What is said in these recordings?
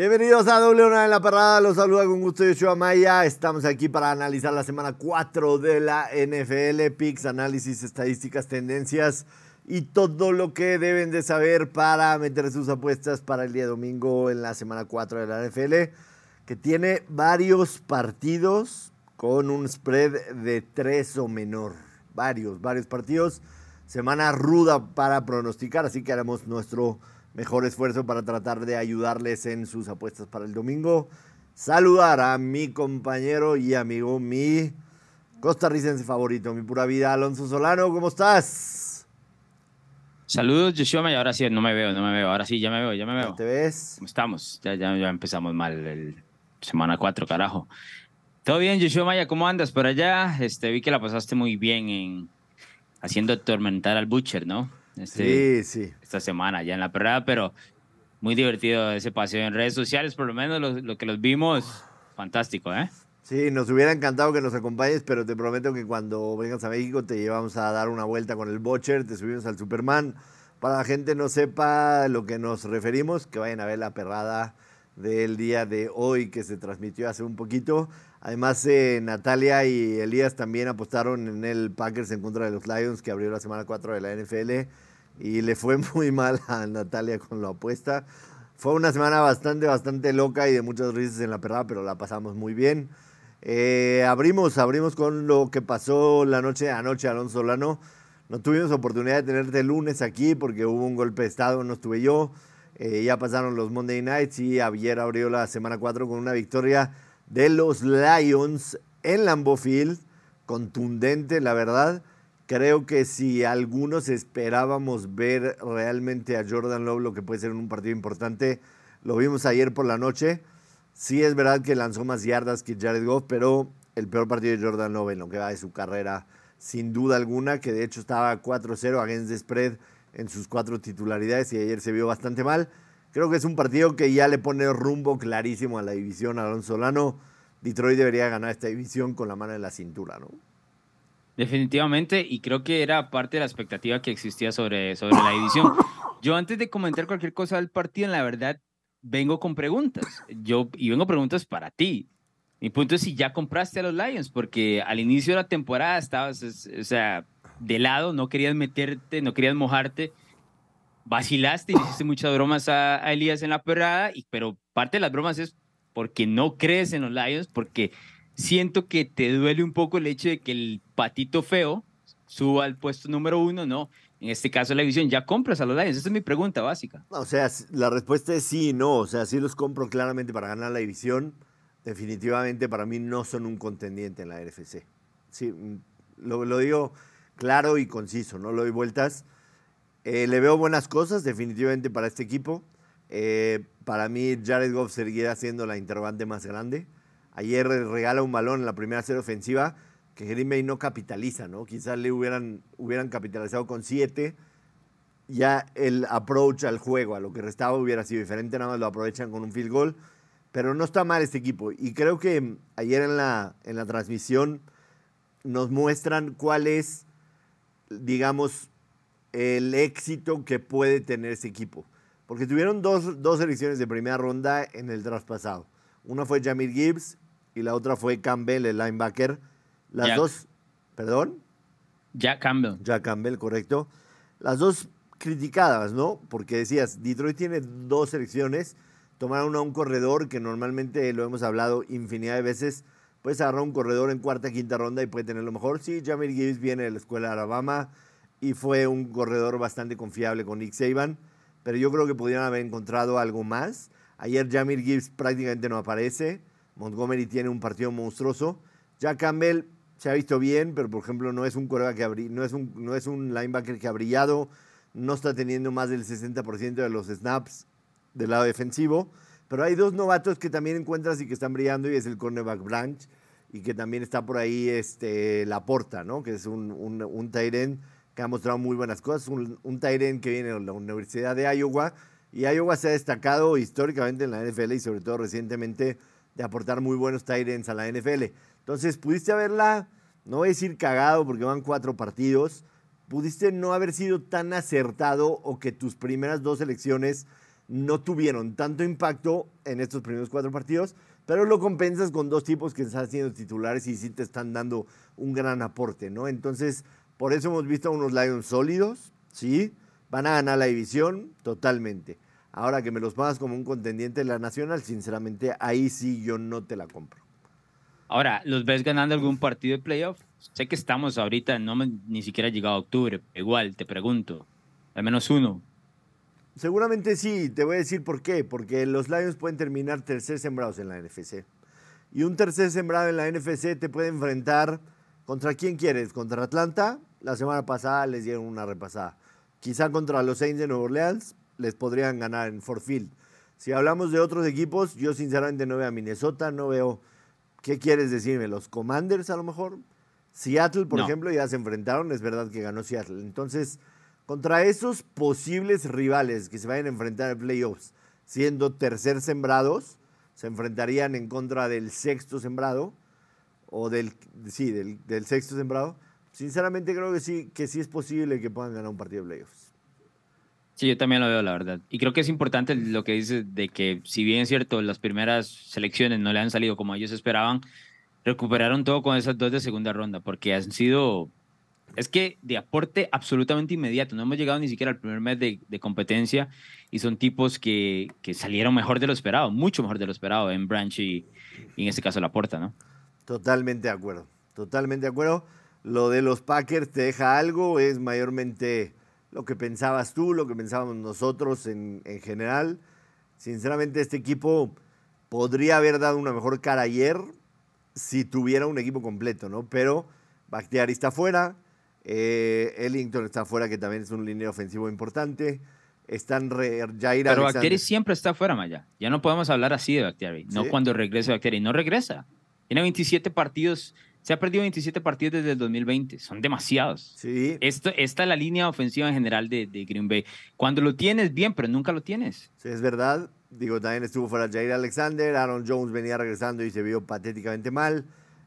Bienvenidos a W en la Parrada, los saluda con gusto Yoshua Maya. Estamos aquí para analizar la semana 4 de la NFL, picks, análisis, estadísticas, tendencias y todo lo que deben de saber para meter sus apuestas para el día domingo en la semana 4 de la NFL, que tiene varios partidos con un spread de 3 o menor. Varios, varios partidos. Semana ruda para pronosticar, así que haremos nuestro mejor esfuerzo para tratar de ayudarles en sus apuestas para el domingo. Saludar a mi compañero y amigo, mi costarricense favorito, mi pura vida, Alonso Solano. ¿Cómo estás? Saludos, Yoshua, y ahora sí, no me veo, no me veo. Ahora sí, ya me veo, ya me veo. ¿Te ves? ¿Cómo estamos? Ya, ya, ya empezamos mal el semana 4, carajo. Todo bien, Yoshua Maya, ¿cómo andas por allá? Este, vi que la pasaste muy bien en haciendo atormentar al Butcher, ¿no? Este, sí, sí. Esta semana ya en la perrada, pero muy divertido ese paseo en redes sociales, por lo menos lo, que los vimos, fantástico, ¿eh? Sí, nos hubiera encantado que nos acompañes, pero te prometo que cuando vengas a México te llevamos a dar una vuelta con el Butcher, te subimos al Superman. Para la gente no sepa lo que nos referimos, que vayan a ver la perrada del día de hoy que se transmitió hace un poquito. Además, eh, Natalia y Elías también apostaron en el Packers en contra de los Lions, que abrió la semana 4 de la NFL. Y le fue muy mal a Natalia con la apuesta. Fue una semana bastante, bastante loca y de muchas risas en la perrada, pero la pasamos muy bien. Eh, abrimos, abrimos con lo que pasó la noche de anoche, Alonso Solano. No tuvimos oportunidad de tenerte el lunes aquí porque hubo un golpe de estado, no estuve yo. Eh, ya pasaron los Monday Nights y Javier abrió la semana 4 con una victoria de los Lions en Lambeau contundente, la verdad. Creo que si algunos esperábamos ver realmente a Jordan Love, lo que puede ser un partido importante, lo vimos ayer por la noche. Sí es verdad que lanzó más yardas que Jared Goff, pero el peor partido de Jordan Love en lo que va de su carrera, sin duda alguna, que de hecho estaba 4-0 against the spread en sus cuatro titularidades y ayer se vio bastante mal. Creo que es un partido que ya le pone rumbo clarísimo a la división Alonso Solano. Detroit debería ganar esta división con la mano en la cintura, ¿no? Definitivamente, y creo que era parte de la expectativa que existía sobre, sobre la división. Yo antes de comentar cualquier cosa del partido, en la verdad, vengo con preguntas. Yo, y vengo preguntas para ti. Mi punto es si ya compraste a los Lions, porque al inicio de la temporada estabas, o sea, de lado, no querías meterte, no querías mojarte vacilaste y hiciste muchas bromas a, Elías en la perrada, y, pero parte de las bromas es porque no crees en los Lions, porque siento que te duele un poco el hecho de que el patito feo suba al puesto número uno, ¿no? En este caso la división, ¿ya compras a los Lions? Esa es mi pregunta básica. o sea, la respuesta es sí y no. O sea, sí los compro claramente para ganar la división. Definitivamente para mí no son un contendiente en la NFC. Sí, mm, lo, lo digo claro y conciso, no lo doy vueltas. Eh, le veo buenas cosas definitivamente para este equipo. Eh, para mí Jared Goff seguirá siendo la interrogante más grande. Ayer regala un balón en la primera serie ofensiva que Green Bay no capitaliza, ¿no? Quizás le hubieran, hubieran capitalizado con siete. Ya el approach al juego, a lo que restaba, hubiera sido diferente, nada más lo aprovechan con un field goal. Pero no está mal este equipo. Y creo que ayer en la, en la transmisión nos muestran cuál es, digamos, el éxito que puede tener ese equipo. Porque tuvieron dos, dos elecciones de primera ronda en el traspasado. Una fue Jamir Gibbs y la otra fue Campbell, el linebacker. Las dos, ¿perdón? Jack Campbell. Jack Campbell, correcto. Las dos criticadas, ¿no? Porque decías, Detroit tiene dos selecciones, tomaron a un corredor que normalmente lo hemos hablado infinidad de veces, puedes agarrar un corredor en cuarta, quinta ronda y puede tener lo mejor. Sí, Jamir Gibbs viene de la escuela de Alabama, y fue un corredor bastante confiable con Nick Saban, pero yo creo que podrían haber encontrado algo más. Ayer Jamir Gibbs prácticamente no aparece, Montgomery tiene un partido monstruoso, Jack Campbell se ha visto bien, pero por ejemplo no es un que no es un, no es un linebacker que ha brillado, no está teniendo más del 60% de los snaps del lado defensivo, pero hay dos novatos que también encuentras y que están brillando y es el cornerback Branch y que también está por ahí este, Laporta, ¿no? que es un, un, un que ha mostrado muy buenas cosas. Un, un que viene de la Universidad de Iowa. Y Iowa se ha destacado históricamente en la NFL y sobre todo recientemente de aportar muy buenos Tyrants a la NFL. Entonces, pudiste haberla, no voy a decir cagado porque van cuatro partidos, pudiste no haber sido tan acertado o que tus primeras dos elecciones no tuvieron tanto impacto en estos primeros cuatro partidos, pero lo compensas con dos tipos que están siendo titulares y sí te están dando un gran aporte, ¿no? Entonces, por eso hemos visto a unos Lions sólidos, ¿sí? Van a ganar la división totalmente. Ahora que me los pongas como un contendiente de la Nacional, sinceramente, ahí sí yo no te la compro. Ahora, ¿los ves ganando algún partido de playoff? Sé que estamos ahorita, no ni siquiera ha llegado octubre. Igual, te pregunto. Al menos uno. Seguramente sí, te voy a decir por qué. Porque los Lions pueden terminar tercer sembrados en la NFC. Y un tercer sembrado en la NFC te puede enfrentar contra quién quieres. Contra Atlanta. La semana pasada les dieron una repasada. Quizá contra los Saints de Nueva Orleans les podrían ganar en Fort Field. Si hablamos de otros equipos, yo sinceramente no veo a Minnesota, no veo ¿Qué quieres decirme? ¿Los Commanders a lo mejor? Seattle, por ejemplo, ya se enfrentaron, es verdad que ganó Seattle. Entonces, contra esos posibles rivales que se vayan a enfrentar en playoffs, siendo tercer sembrados, se enfrentarían en contra del sexto sembrado, o del, sí, del, del sexto sembrado. Sinceramente creo que sí, que sí es posible que puedan ganar un partido de playoffs. Sí, yo también lo veo, la verdad. Y creo que es importante lo que dice de que, si bien es cierto, las primeras selecciones no le han salido como ellos esperaban, recuperaron todo con esas dos de segunda ronda, porque han sido, es que de aporte absolutamente inmediato. No hemos llegado ni siquiera al primer mes de, competencia y son tipos que, que, salieron mejor de lo esperado, mucho mejor de lo esperado en Branch y, y en este caso la puerta, ¿no? Totalmente de acuerdo, totalmente de acuerdo. Lo de los Packers te deja algo, es mayormente lo que pensabas tú, lo que pensábamos nosotros en, general. Sinceramente, este equipo podría haber dado una mejor cara ayer si tuviera un equipo completo, ¿no? Pero Bakhtiari está fuera, eh, Ellington está fuera, que también es un línea ofensivo importante. Están re, Jair Pero Bakhtiari siempre está fuera, Maya. Ya no podemos hablar así de Bakhtiari. No cuando regrese Bakhtiari. No regresa. Tiene 27 partidos se ha perdido 27 partidos desde el 2020. Son demasiados. Sí. Esto, esta es la línea ofensiva en general de, Green Bay. Cuando lo tienes, bien, pero nunca lo tienes. Sí, es verdad. Digo, también estuvo fuera Jair Alexander. Aaron Jones venía regresando y se vio patéticamente mal.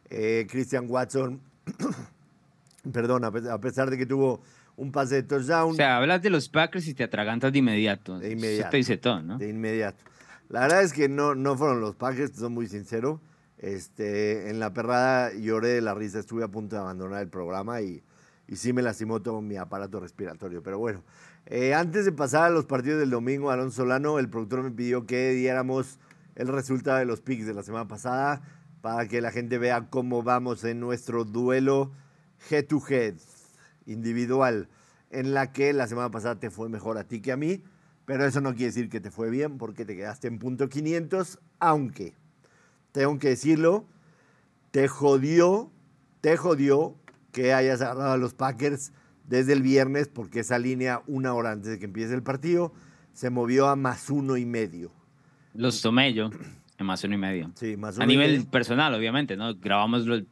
Eh, Christian Watson, perdón, a pesar de que tuvo un pase de touchdown. O sea, hablas de los Packers y te atragantas de inmediato. De inmediato. Eso te dice todo, ¿no? De inmediato. La verdad es que no, no fueron los Packers, soy muy sincero. Este, en la perrada lloré de la risa, estuve a punto de abandonar el programa y, sí me lastimó todo mi aparato respiratorio. Pero bueno, eh, antes de pasar a los partidos del domingo, Alonso Solano, el productor me pidió que diéramos el resultado de los picks de la semana pasada para que la gente vea cómo vamos en nuestro duelo head to head individual, en la que la semana pasada te fue mejor a ti que a mí, pero eso no quiere decir que te fue bien porque te quedaste en punto 500, aunque tengo que decirlo, te jodió, te jodió que hayas agarrado a los Packers desde el viernes porque esa línea una hora antes de que empiece el partido se movió a más uno y medio. Los tomé yo en más uno y medio. Sí, más uno A nivel personal, obviamente, ¿no? Grabamos los,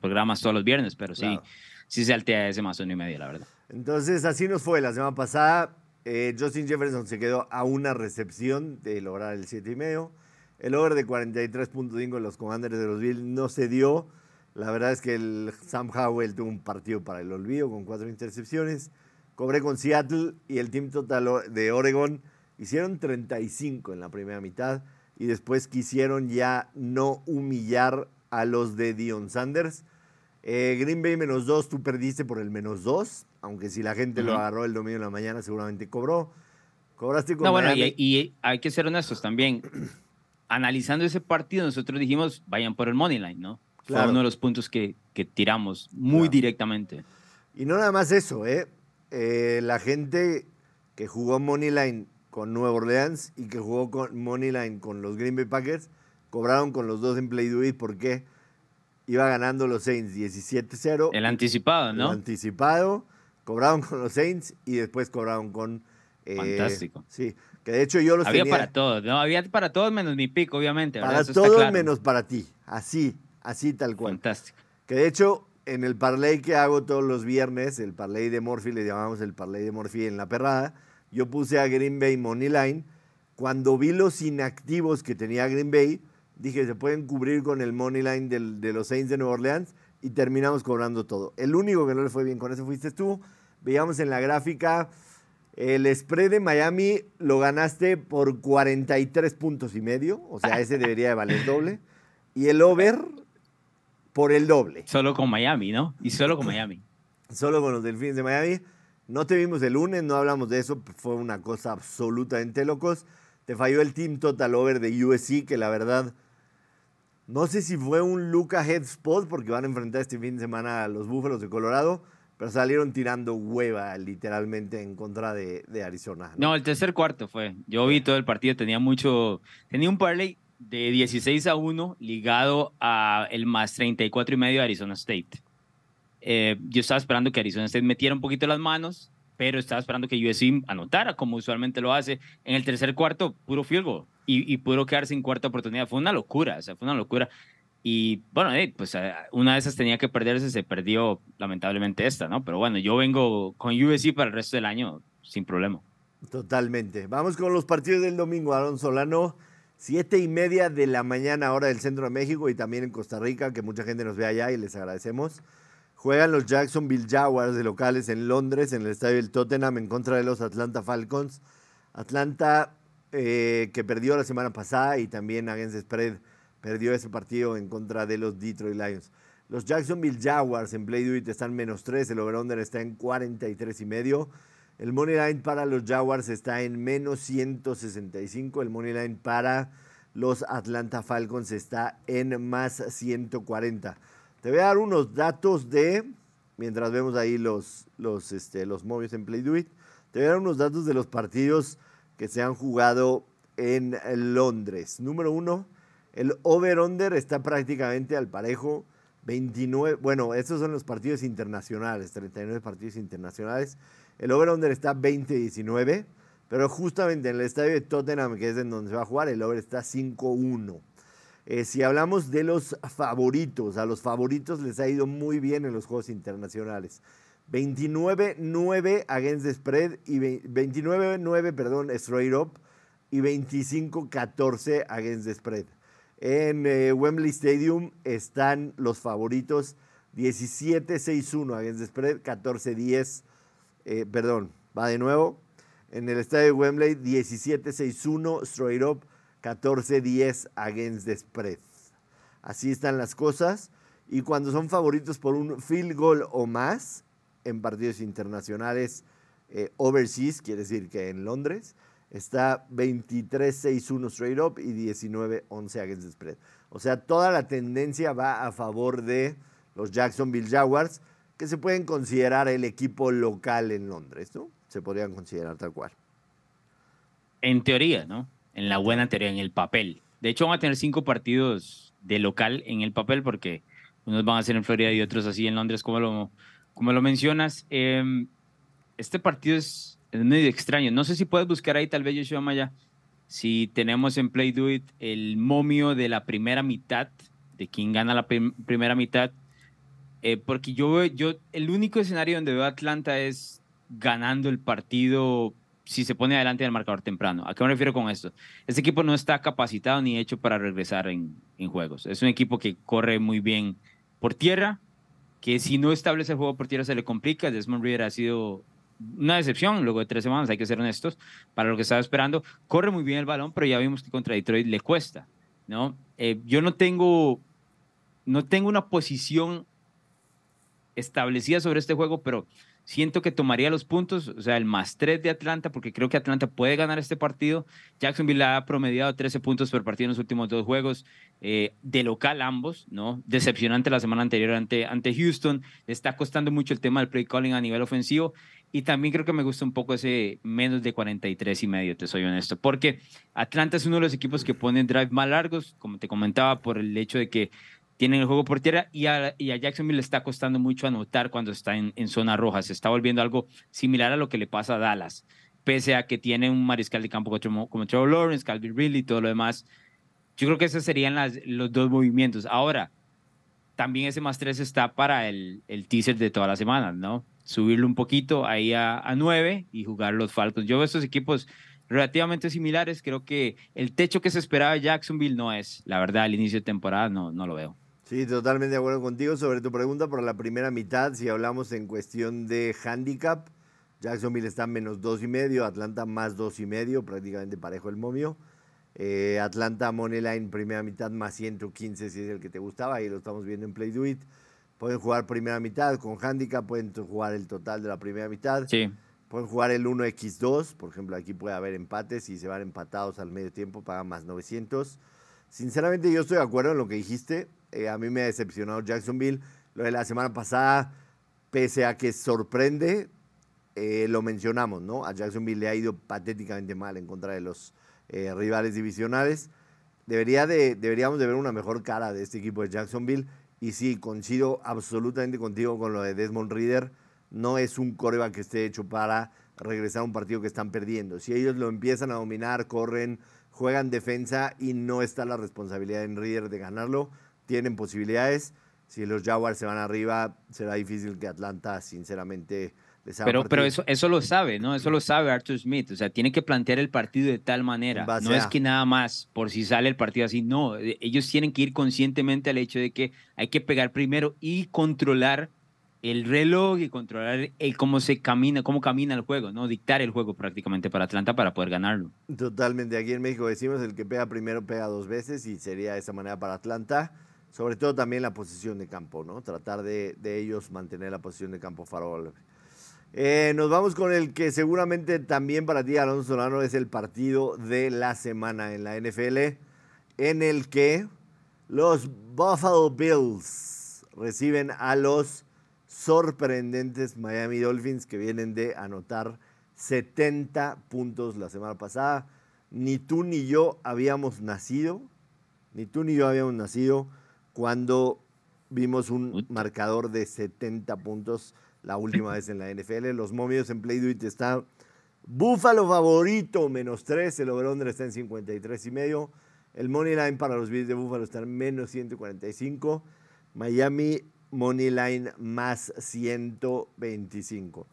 programas todos los viernes, pero sí, sí se altea ese más uno y medio, la verdad. Entonces, así nos fue la semana pasada. Eh, Justin Jefferson se quedó a una recepción de lograr el siete y medio. El over de 43.5 en los Commanders de los Bills no se dio. La verdad es que el Sam Howell tuvo un partido para el olvido con cuatro intercepciones. Cobré con Seattle y el Team Total de Oregon hicieron 35 en la primera mitad y después quisieron ya no humillar a los de Dion Sanders. Eh, Green Bay menos 2, tú perdiste por el menos 2, aunque si la gente lo agarró el domingo en la mañana seguramente cobró. Cobraste con No, bueno, y, y, hay que ser honestos también analizando ese partido, nosotros dijimos, vayan por el money line, ¿no? Fue uno de los puntos que, que tiramos muy directamente. Y no nada más eso, ¿eh? ¿eh? La gente que jugó money line con Nueva Orleans y que jugó con money line con los Green Bay Packers, cobraron con los dos en Play Do It porque iba ganando los Saints 17-0. El anticipado, ¿no? El anticipado. Cobraron con los Saints y después cobraron con... Eh, Fantástico. Sí, que de hecho yo los Había para todos, ¿no? Había para todos menos mi pico, obviamente. Para todos menos para ti. Así, así tal cual. Fantástico. Que de hecho, en el parlay que hago todos los viernes, el parlay de Morphy, le llamamos el parlay de Morphy en la perrada, yo puse a Green Bay Money Line. Cuando vi los inactivos que tenía Green Bay, dije, se pueden cubrir con el Money Line de los Saints de Nueva Orleans y terminamos cobrando todo. El único que no le fue bien con eso fuiste tú. Veíamos en la gráfica El spread de Miami lo ganaste por 43 puntos y medio, o sea, ese debería de valer doble. Y el over por el doble. Solo con Miami, ¿no? Y solo con Miami. Solo con los Delfines de Miami. No te vimos el lunes, no hablamos de eso, fue una cosa absolutamente locos. Te falló el Team Total Over de USC, que la verdad, no sé si fue un look ahead spot, porque van a enfrentar este fin de semana a los Búfalos de Colorado, pero salieron tirando hueva literalmente en contra de, Arizona. ¿no? el tercer cuarto fue. Yo vi todo el partido, tenía mucho, tenía un parlay de 16 a 1 ligado a el más 34 y medio de Arizona State. Eh, yo estaba esperando que Arizona State metiera un poquito las manos, pero estaba esperando que USC anotara como usualmente lo hace. En el tercer cuarto, puro field goal y, y pudo quedarse en cuarta oportunidad. Fue una locura, o sea, fue una locura. Y bueno, pues eh, una de esas tenía que perderse, se perdió lamentablemente esta, ¿no? Pero bueno, yo vengo con USC para el resto del año sin problema. Totalmente. Vamos con los partidos del domingo, Aaron Solano. Siete y media de la mañana, hora del centro de México y también en Costa Rica, que mucha gente nos ve allá y les agradecemos. Juegan los Jacksonville Jaguars de locales en Londres, en el estadio del Tottenham, en contra de los Atlanta Falcons. Atlanta, eh, que perdió la semana pasada y también against spread perdió ese partido en contra de los Detroit Lions. Los Jacksonville Jaguars en Play Do están menos 3, el over-under está en 43 y medio. El money line para los Jaguars está en menos 165. El money line para los Atlanta Falcons está en más 140. Te voy a dar unos datos de, mientras vemos ahí los, los, este, los en Play Do te voy a dar unos datos de los partidos que se han jugado en Londres. Número uno, el over-under está prácticamente al parejo. 29, bueno, estos son los partidos internacionales, 39 partidos internacionales. El over-under está 20-19, pero justamente en el estadio de Tottenham, que es en donde se va a jugar, el over está 5-1. Eh, si hablamos de los favoritos, a los favoritos les ha ido muy bien en los juegos internacionales. 29-9 against the spread y 29-9, perdón, straight up y 25-14 against the spread. En eh, Wembley Stadium están los favoritos 17-6-1 against spread, 14-10, eh, perdón, va de nuevo. En el estadio de Wembley 17-6-1 straight up, 14-10 against the spread. Así están las cosas. Y cuando son favoritos por un field goal o más en partidos internacionales eh, overseas, quiere decir que en Londres, está 23-6-1 straight up y 19-11 against the spread. O sea, toda la tendencia va a favor de los Jacksonville Jaguars, que se pueden considerar el equipo local en Londres, ¿no? Se podrían considerar tal cual. En teoría, ¿no? En la buena teoría, en el papel. De hecho, van a tener cinco partidos de local en el papel porque unos van a ser en Florida y otros así en Londres, como lo, como lo mencionas. Em, este partido es es extraño. No sé si puedes buscar ahí, tal vez Yoshua Maya, si tenemos en Play Do It el momio de la primera mitad, de quién gana la primera mitad. Eh, porque yo, yo, el único escenario donde veo a Atlanta es ganando el partido si se pone adelante en el marcador temprano. ¿A qué me refiero con esto? Este equipo no está capacitado ni hecho para regresar en, en juegos. Es un equipo que corre muy bien por tierra, que si no establece el juego por tierra se le complica. Desmond Reader ha sido una decepción luego de tres semanas, hay que ser honestos, para lo que estaba esperando. Corre muy bien el balón, pero ya vimos que contra Detroit le cuesta, ¿no? Eh, yo no tengo, no tengo una posición establecida sobre este juego, pero siento que tomaría los puntos, o sea, el más tres de Atlanta, porque creo que Atlanta puede ganar este partido. Jacksonville ha promediado 13 puntos por partido en los últimos dos juegos, eh, de local ambos, ¿no? Decepcionante la semana anterior ante, ante Houston. Le está costando mucho el tema del play calling a nivel ofensivo. Y también creo que me gusta un poco ese menos de 43 y medio, te soy honesto, porque Atlanta es uno de los equipos que ponen drive más largos, como te comentaba, por el hecho de que tienen el juego por tierra y a, y a Jacksonville le está costando mucho anotar cuando está en, en, zona roja. Se está volviendo algo similar a lo que le pasa a Dallas, pese a que tiene un mariscal de campo como, como Trevor Lawrence, Calvin Ridley y todo lo demás. Yo creo que esos serían los dos movimientos. Ahora, también ese más tres está para el, el teaser de todas las semanas, ¿no? subirlo un poquito ahí a, a 9 y jugar los Falcons. Yo veo estos equipos relativamente similares. Creo que el techo que se esperaba de Jacksonville no es, la verdad, al inicio de temporada no, no lo veo. Sí, totalmente de acuerdo contigo sobre tu pregunta por la primera mitad. Si hablamos en cuestión de handicap, Jacksonville está menos dos y medio, Atlanta más dos y medio, prácticamente parejo el momio. Eh, Atlanta Moneyline primera mitad más 115 si es el que te gustaba, ahí lo estamos viendo en Play Do It. Pueden jugar primera mitad con handicap, pueden jugar el total de la primera mitad. Sí. Pueden jugar el 1x2, por ejemplo, aquí puede haber empates y se van empatados al medio tiempo, pagan más 900. Sinceramente, yo estoy de acuerdo en lo que dijiste. Eh, a mí me ha decepcionado Jacksonville. Lo de la semana pasada, pese a que sorprende, eh, lo mencionamos, ¿no? A Jacksonville le ha ido patéticamente mal en contra de los eh, rivales divisionales. Debería de, deberíamos de ver una mejor cara de este equipo de Jacksonville. Y sí, coincido absolutamente contigo con lo de Desmond Reader. No es un coreback que esté hecho para regresar a un partido que están perdiendo. Si ellos lo empiezan a dominar, corren, juegan defensa y no está la responsabilidad en Reader de ganarlo, tienen posibilidades. Si los Jaguars se van arriba, será difícil que Atlanta, sinceramente, pero, pero eso, eso lo sabe, ¿no? Eso lo sabe Arthur Smith. O sea, tiene que plantear el partido de tal manera. No es que nada más por si sale el partido así. No, e, ellos tienen que ir conscientemente al hecho de que hay que pegar primero y controlar el reloj y controlar el cómo se camina, cómo camina el juego, ¿no? Dictar el juego prácticamente para Atlanta para poder ganarlo. Totalmente. Aquí en México decimos el que pega primero pega dos veces y sería de esa manera para Atlanta. Sobre todo también la posición de campo, ¿no? Tratar de, de ellos mantener la posición de campo farol. Eh, nos vamos con el que seguramente también para ti, Alonso Solano, es el partido de la semana en la NFL, en el que los Buffalo Bills reciben a los sorprendentes Miami Dolphins que vienen de anotar 70 puntos la semana pasada. Ni tú ni yo habíamos nacido, ni tú ni yo habíamos nacido cuando vimos un marcador de 70 puntos la última vez en la NFL. Los momios en Play Do It están Búfalo favorito, menos 3. El over está en 53 y medio. El money line para los Bills de Búfalo está en menos 145. Miami money line más 125.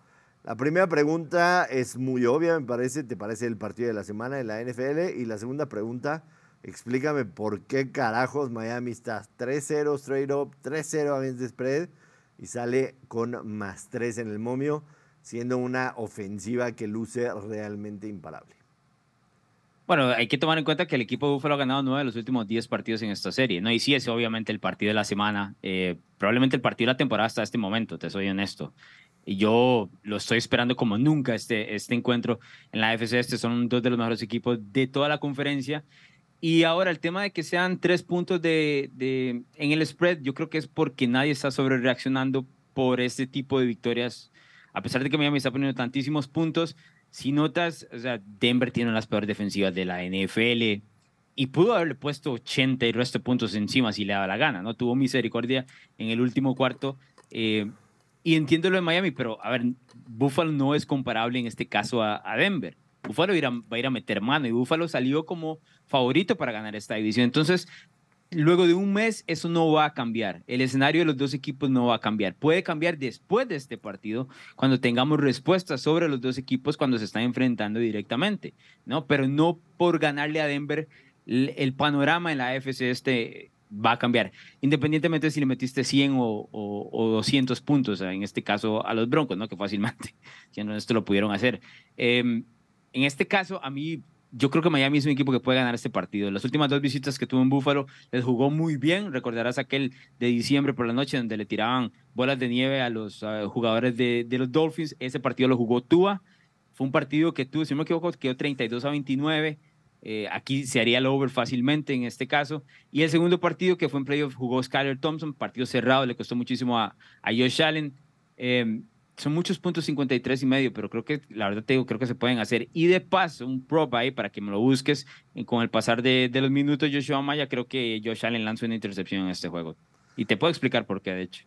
La primera pregunta es muy obvia, me parece. ¿Te parece el partido de la semana en la NFL? Y la segunda pregunta, explícame por qué carajos Miami está 3-0 straight up, 3-0 against the spread y sale con más tres en el momio, siendo una ofensiva que luce realmente imparable. Bueno, hay que tomar en cuenta que el equipo de Buffalo ha ganado nueve de los últimos diez partidos en esta serie, ¿no? Y sí es obviamente el partido de la semana, eh, probablemente el partido de la temporada hasta este momento, te soy honesto. Y yo lo estoy esperando como nunca este, este encuentro en la AFC. Este son dos de los mejores equipos de toda la conferencia. Y ahora el tema de que sean tres puntos de, en el spread, yo creo que es porque nadie está sobre reaccionando por este tipo de victorias. A pesar de que Miami está poniendo tantísimos puntos, si notas, o sea, Denver tiene las peores defensivas de la NFL y pudo haberle puesto 80 y resto de puntos encima si le daba la gana, ¿no? Tuvo misericordia en el último cuarto. Eh, y entiendo lo de Miami, pero a ver, Buffalo no es comparable en este caso a Denver. Buffalo va a ir a meter mano y Buffalo salió como favorito para ganar esta división. Entonces, luego de un mes, eso no va a cambiar. El escenario de los dos equipos no va a cambiar. Puede cambiar después de este partido, cuando tengamos respuestas sobre los dos equipos cuando se están enfrentando directamente, ¿no? Pero no por ganarle a Denver, el, panorama en la AFC este va a cambiar, independientemente si le metiste 100 o, o, 200 puntos, en este caso a los Broncos, ¿no? Que fácilmente, no esto lo pudieron hacer. Eh, en este caso, a mí, yo creo que Miami es un equipo que puede ganar este partido. Las últimas dos visitas que tuvo en Buffalo les jugó muy bien. Recordarás aquel de diciembre por la noche donde le tiraban bolas de nieve a los jugadores de, los Dolphins. Ese partido lo jugó Tua. Fue un partido que tuvo, si no me equivoco, quedó 32 a 29. Eh, aquí se haría el over fácilmente en este caso. Y el segundo partido que fue en playoff jugó Skyler Thompson, partido cerrado, le costó muchísimo a, a Josh Allen. Eh, son muchos puntos 53 y medio, pero creo que, la verdad te digo, creo que se pueden hacer. Y de paso, un prop ahí para que me lo busques. con el pasar de, de, los minutos, Joshua Maya, creo que Josh Allen lanzó una intercepción en este juego. Y te puedo explicar por qué, de hecho.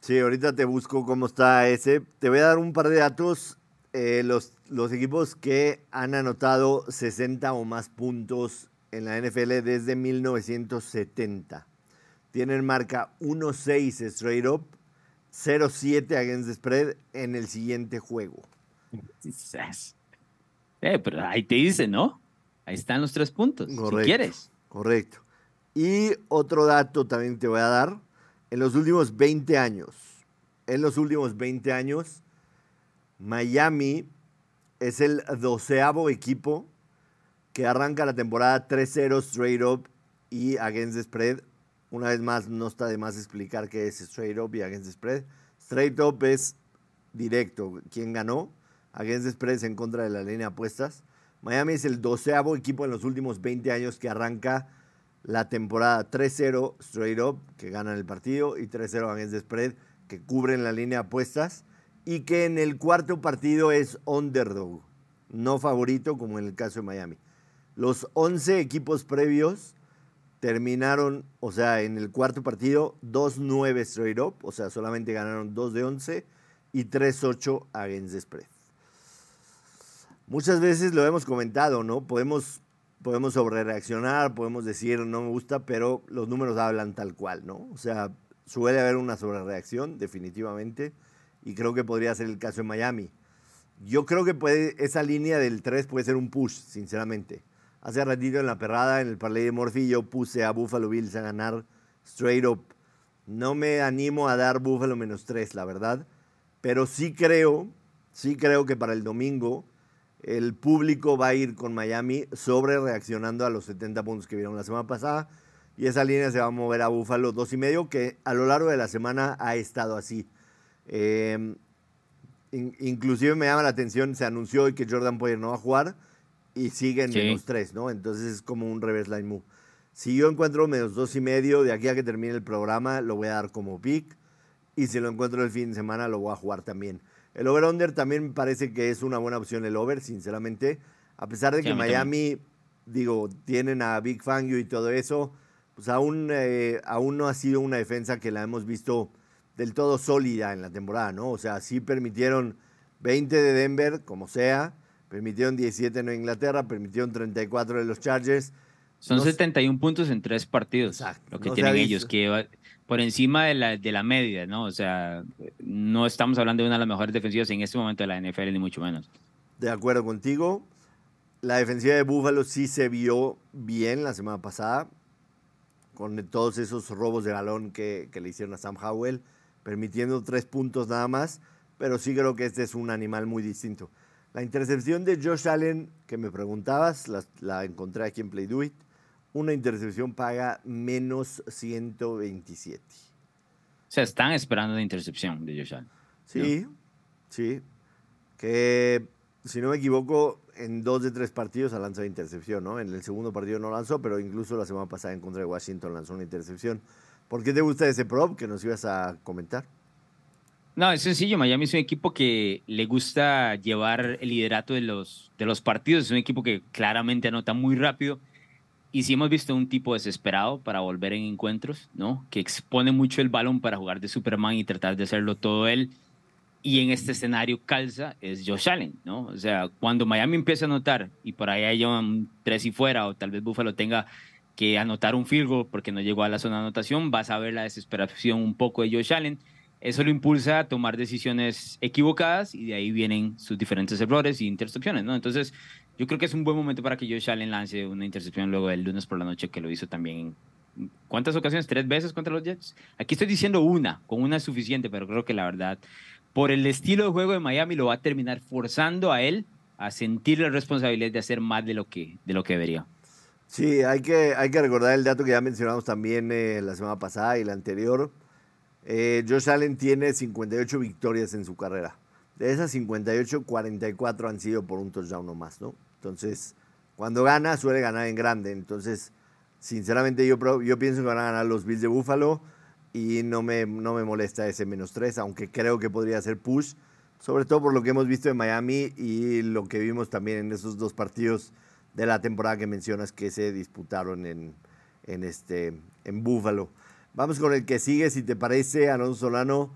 Sí, ahorita te busco cómo está ese. Te voy a dar un par de datos. Eh, los, los equipos que han anotado 60 o más puntos en la NFL desde 1970 tienen marca 1-6 straight up 0-7 against the spread en el siguiente juego. Eh, pero ahí te dice, ¿no? Ahí están los tres puntos, si quieres. Correcto. Y otro dato también te voy a dar. En los últimos 20 años, en los últimos 20 años, Miami es el doceavo equipo que arranca la temporada 3-0 straight up y against the spread. Una vez más, no está de más explicar qué es straight up y against the spread. Straight up es directo, quién ganó. Against the spread en contra de la línea de apuestas. Miami es el doceavo equipo en los últimos 20 años que arranca la temporada 3-0 straight up, que ganan el partido, y 3-0 against the spread, que cubren la línea de apuestas, y que en el cuarto partido es underdog, no favorito como en el caso de Miami. Los 11 equipos previos terminaron, o sea, en el cuarto partido, 2-9 straight up, o sea, solamente ganaron 2 de 11 y 3-8 against the spread. Muchas veces lo hemos comentado, ¿no? Podemos, podemos sobre reaccionar, podemos decir no me gusta, pero los números hablan tal cual, ¿no? O sea, suele haber una sobrereacción, definitivamente, y creo que podría ser el caso en Miami. Yo creo que puede, esa línea del 3 puede ser un push, sinceramente. Hace ratito en la perrada, en el parlay de Murphy, yo puse a Buffalo Bills a ganar straight up. No me animo a dar Buffalo menos 3, la verdad, pero sí creo, sí creo que para el domingo el público va a ir con Miami sobre reaccionando a los 70 puntos que vieron la semana pasada. Y esa línea se va a mover a Búfalo dos y medio, que a lo largo de la semana ha estado así. Em, inclusive me llama la atención, se anunció hoy que Jordan Poyer no va a jugar y sigue en menos tres, ¿no? Entonces es como un reverse line move. Si yo encuentro menos dos y medio de aquí a que termine el programa, lo voy a dar como pick. Y si lo encuentro el fin de semana, lo voy a jugar también. El over-under también me parece que es una buena opción el over, sinceramente. A pesar de que Miami, digo, tienen a Big Fangio y todo eso, pues aún, eh, aún no ha sido una defensa que la hemos visto del todo sólida en la temporada, ¿no? O sea, sí permitieron 20 de Denver, como sea, permitieron 17 en Inglaterra, permitieron 34 de los Chargers. Son 71 puntos en tres partidos, Exacto. lo que tienen ellos, que por encima de la, de la media, ¿no? O sea, no estamos hablando de una de las mejores defensivas en este momento de la NFL, ni mucho menos. De acuerdo contigo. La defensiva de Buffalo sí se vio bien la semana pasada, con todos esos robos de balón que, que le hicieron a Sam Howell, permitiendo tres puntos nada más, pero sí creo que este es un animal muy distinto. La intercepción de Josh Allen, que me preguntabas, la, la encontré aquí en Play Do It una intercepción paga menos 127. O sea, están esperando una intercepción de Josh Allen. Sí, sí. Que, si no me equivoco, en dos de tres partidos ha lanzado intercepción, ¿no? En el segundo partido no lanzó, pero incluso la semana pasada en contra de Washington lanzó una intercepción. ¿Por qué te gusta ese prop que nos ibas a comentar? No, es sencillo. Miami es un equipo que le gusta llevar el liderato de los, de los partidos. Es un equipo que claramente anota muy rápido y si hemos visto un tipo desesperado para volver en encuentros, ¿no? Que expone mucho el balón para jugar de Superman y tratar de hacerlo todo él. Y en este escenario calza es Josh Allen, ¿no? O sea, cuando Miami empieza a anotar y por ahí haya un tres y fuera o tal vez Buffalo tenga que anotar un field goal porque no llegó a la zona de anotación, vas a ver la desesperación un poco de Josh Allen. Eso lo impulsa a tomar decisiones equivocadas y de ahí vienen sus diferentes errores y intercepciones, ¿no? Entonces, yo creo que es un buen momento para que Josh Allen lance una intercepción luego del lunes por la noche, que lo hizo también. ¿Cuántas ocasiones? ¿Tres veces contra los Jets? Aquí estoy diciendo una, con una es suficiente, pero creo que la verdad, por el estilo de juego de Miami, lo va a terminar forzando a él a sentir la responsabilidad de hacer más de lo que, de lo que debería. Sí, hay que, hay que recordar el dato que ya mencionamos también eh, la semana pasada y la anterior. Eh, Josh Allen tiene 58 victorias en su carrera. De esas 58, 44 han sido por un touchdown o más, ¿no? Entonces, cuando gana, suele ganar en grande. Entonces, sinceramente, yo, pienso que van a ganar los Bills de Buffalo y no me, no me molesta ese menos tres, aunque creo que podría ser push, sobre todo por lo que hemos visto en Miami y lo que vimos también en esos dos partidos de la temporada que mencionas que se disputaron en, en, este, en Buffalo. Vamos con el que sigue, si te parece, Alonso Solano.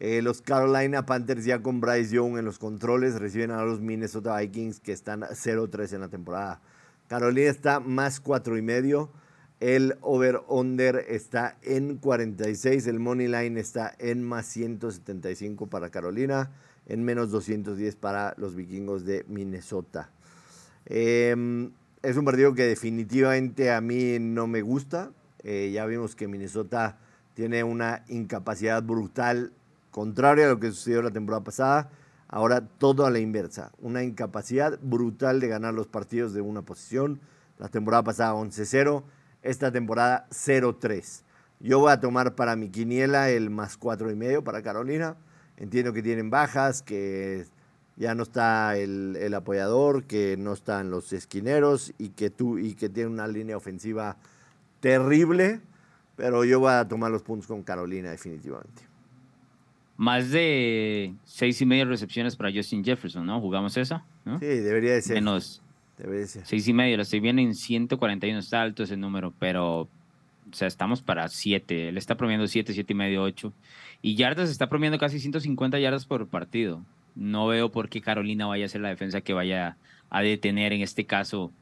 Eh, los Carolina Panthers ya con Bryce Young en los controles reciben a los Minnesota Vikings que están 0-3 en la temporada. Carolina está más 4 y medio. El over-under está en 46. El money line está en más 175 para Carolina. En menos 210 para los vikingos de Minnesota. Em, es un partido que definitivamente a mí no me gusta. Eh, ya vimos que Minnesota tiene una incapacidad brutal contrario a lo que sucedió la temporada pasada. Ahora todo a la inversa. Una incapacidad brutal de ganar los partidos de una posición. La temporada pasada 11-0, esta temporada 0-3. Yo voy a tomar para mi quiniela el más cuatro y medio para Carolina. Entiendo que tienen bajas, que ya no está el, el, apoyador, que no están los esquineros y que, tú, y que tiene una línea ofensiva terrible, pero yo voy a tomar los puntos con Carolina definitivamente. Más de seis y media recepciones para Justin Jefferson, ¿no? ¿Jugamos esa? Sí, debería de ser. Menos debería de ser. seis y media, la estoy viendo en 141, está alto ese número, pero o sea, estamos para siete. Él está promediando siete, siete y medio, ocho. Y yardas está promediando casi 150 yardas por partido no veo por qué Carolina vaya a ser la defensa que vaya a detener en este caso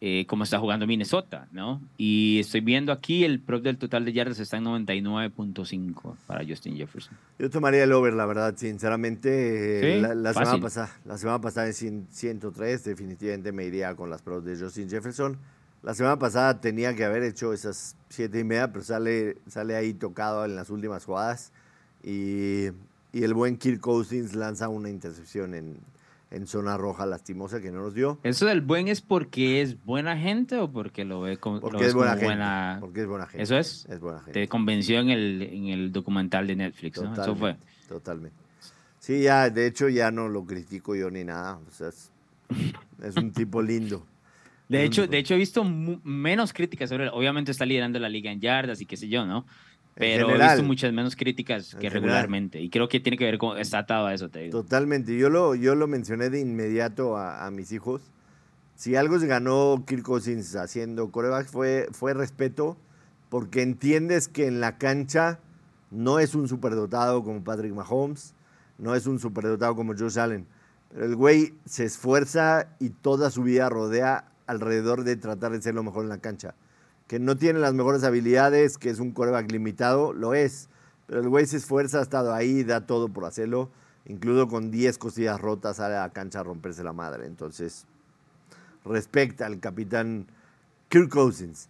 eh, como está jugando Minnesota, ¿no? Y estoy viendo aquí el prop del total de yardas está en 99.5 para Justin Jefferson. Yo tomaría el over, la verdad, sinceramente. Eh, la, semana pasada, la semana pasada en 103, definitivamente me iría con las props de Justin Jefferson. La semana pasada tenía que haber hecho esas siete y media, pero sale, sale ahí tocado en las últimas jugadas. Y y el buen Kirk Cousins lanza una intercepción en, en zona roja lastimosa que no nos dio. ¿Eso del buen es porque es buena gente o porque lo ve como, porque es buena, gente, Porque es buena gente. ¿Eso es? Es buena gente. Te convenció en el, en el documental de Netflix, ¿no? Eso fue. Totalmente. Sí, ya, de hecho ya no lo critico yo ni nada. O sea, es, un tipo lindo. De hecho, de hecho, he visto menos críticas sobre él. Obviamente está liderando la liga en yardas y qué sé yo, ¿no? Pero he visto muchas menos críticas que regularmente. Y creo que tiene que ver con. Está atado a eso, te digo. Totalmente. Yo lo, yo lo mencioné de inmediato a, mis hijos. Si algo se ganó Kirk Cousins haciendo coreback fue, fue respeto, porque entiendes que en la cancha no es un superdotado como Patrick Mahomes, no es un superdotado como Josh Allen. Pero el güey se esfuerza y toda su vida rodea alrededor de tratar de ser lo mejor en la cancha que no tiene las mejores habilidades, que es un coreback limitado, lo es. Pero el güey se esfuerza, ha estado ahí, da todo por hacerlo. Incluso con 10 costillas rotas sale a la cancha a romperse la madre. Entonces, respecta al capitán Kirk Cousins.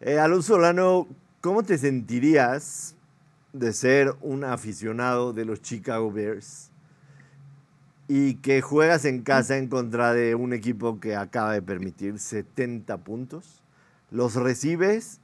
Eh, Alonso Solano, ¿cómo te sentirías de ser un aficionado de los Chicago Bears y que juegas en casa en contra de un equipo que acaba de permitir 70 puntos? Los recibes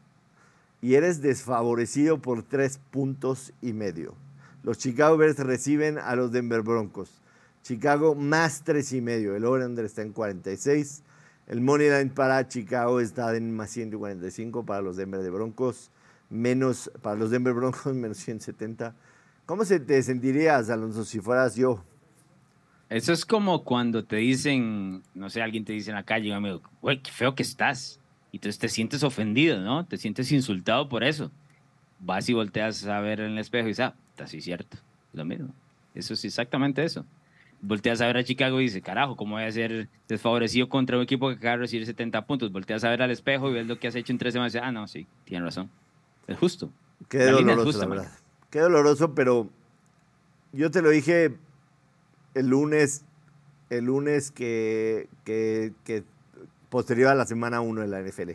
y eres desfavorecido por tres puntos y medio. Los Chicago Bears reciben a los Denver Broncos. Chicago más tres y medio. El over-under está en 46. El money line para Chicago está en más 145 para los Denver de Broncos. Menos para los Denver Broncos menos 170. ¿Cómo se te sentirías, Alonso, si fueras yo? Eso es como cuando te dicen, no sé, alguien te dice en la calle, amigo, güey, qué feo que estás. Y entonces te sientes ofendido, ¿no? Te sientes insultado por eso. Vas y volteas a ver en el espejo y dices, ah, está así cierto. Lo mismo. Eso es exactamente eso. Volteas a ver a Chicago y dices, carajo, ¿cómo voy a ser desfavorecido contra un equipo que acaba de recibir 70 puntos? Volteas a ver al espejo y ves lo que has hecho en tres semanas y dices, ah, no, sí, tienes razón. Es justo. Qué doloroso, la verdad. Qué doloroso, pero yo te lo dije el lunes, el lunes que, que, que posterior a la semana 1 de la NFL.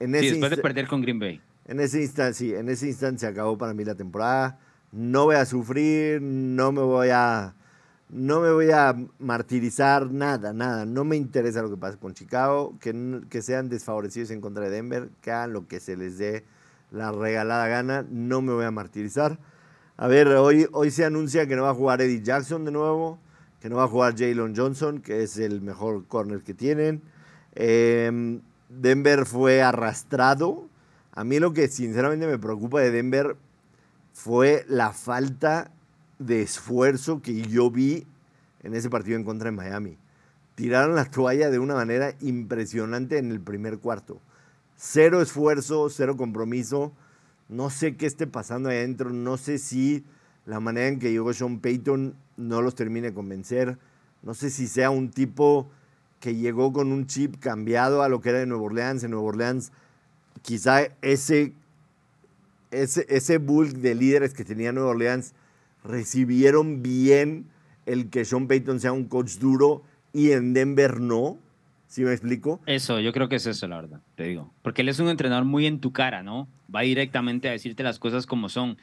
En sí, después de perder con Green Bay. En ese instante, sí, en ese instante se acabó para mí la temporada. No voy a sufrir, no me voy a, no me voy a martirizar, nada, nada. No me interesa lo que pasa con Chicago, que, que sean desfavorecidos en contra de Denver, que hagan lo que se les dé la regalada gana. No me voy a martirizar. A ver, hoy, hoy se anuncia que no va a jugar Eddie Jackson de nuevo, que no va a jugar Jalen Johnson, que es el mejor corner que tienen. Em, Denver fue arrastrado. A mí lo que sinceramente me preocupa de Denver fue la falta de esfuerzo que yo vi en ese partido en contra de Miami. Tiraron la toalla de una manera impresionante en el primer cuarto. Cero esfuerzo, cero compromiso. No sé qué esté pasando ahí adentro. No sé si la manera en que llegó Sean Payton no los termine de convencer. No sé si sea un tipo que llegó con un chip cambiado a lo que era de Nueva Orleans. En Nueva Orleans, quizá ese, ese, ese bulk de líderes que tenía Nueva Orleans recibieron bien el que Sean Payton sea un coach duro y en Denver no. ¿Sí me explico? Eso, yo creo que es eso, la verdad, te digo. Porque él es un entrenador muy en tu cara, ¿no? Va directamente a decirte las cosas como son.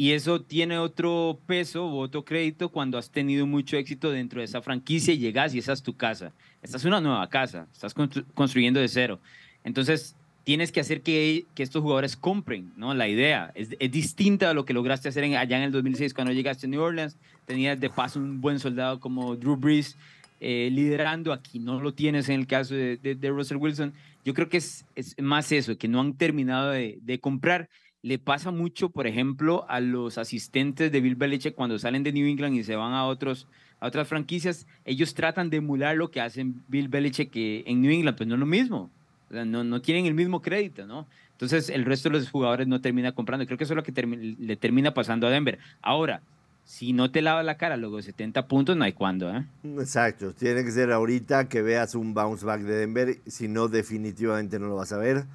Y eso tiene otro peso o otro crédito cuando has tenido mucho éxito dentro de esa franquicia y llegas y esa es tu casa. Esta es una nueva casa, estás construyendo de cero. Entonces, tienes que hacer que, estos jugadores compren, ¿no? La idea es, distinta a lo que lograste hacer en, allá en el 2006 cuando llegaste a New Orleans. Tenías de paso un buen soldado como Drew Brees eh, liderando. Aquí no lo tienes en el caso de, Russell Wilson. Yo creo que es, más eso, que no han terminado de comprar le pasa mucho, por ejemplo, a los asistentes de Bill Belichick cuando salen de New England y se van a, otros, a otras franquicias. Ellos tratan de emular lo que hacen Bill Belichick en New England, pues no es lo mismo. no, no tienen el mismo crédito, ¿no? Entonces el resto de los jugadores no termina comprando. Creo que eso es lo que le termina pasando a Denver. Ahora, si no te lava la cara luego 70 puntos, no hay cuándo, ¿eh? Exacto. Tiene que ser ahorita que veas un bounce back de Denver. Si no, definitivamente no lo vas a ver.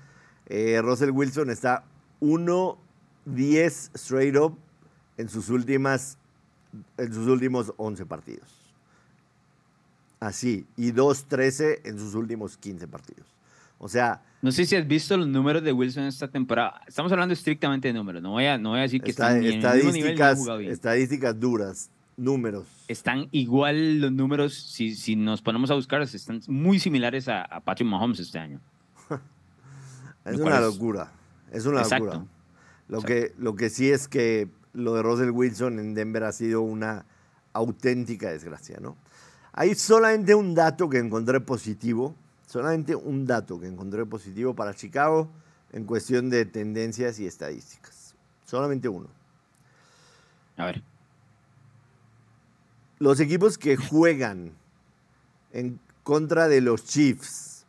Eh, Russell Wilson está 1-10 straight up en sus, últimas, en sus últimos 11 partidos. Así. Y 2-13 en sus últimos 15 partidos. O sea... No sé si has visto los números de Wilson esta temporada. Estamos hablando estrictamente de números. No voy a, no voy a decir que están estadísticas, estadísticas duras, números. Están igual los números, si, si nos ponemos a buscar, están muy similares a, a Patrick Mahomes este año. es una locura. Es una locura. Lo que, lo que sí es que lo de Russell Wilson en Denver ha sido una auténtica desgracia, ¿no? Hay solamente un dato que encontré positivo, solamente un dato que encontré positivo para Chicago en cuestión de tendencias y estadísticas. Solamente uno. A ver. Los equipos que juegan en contra de los Chiefs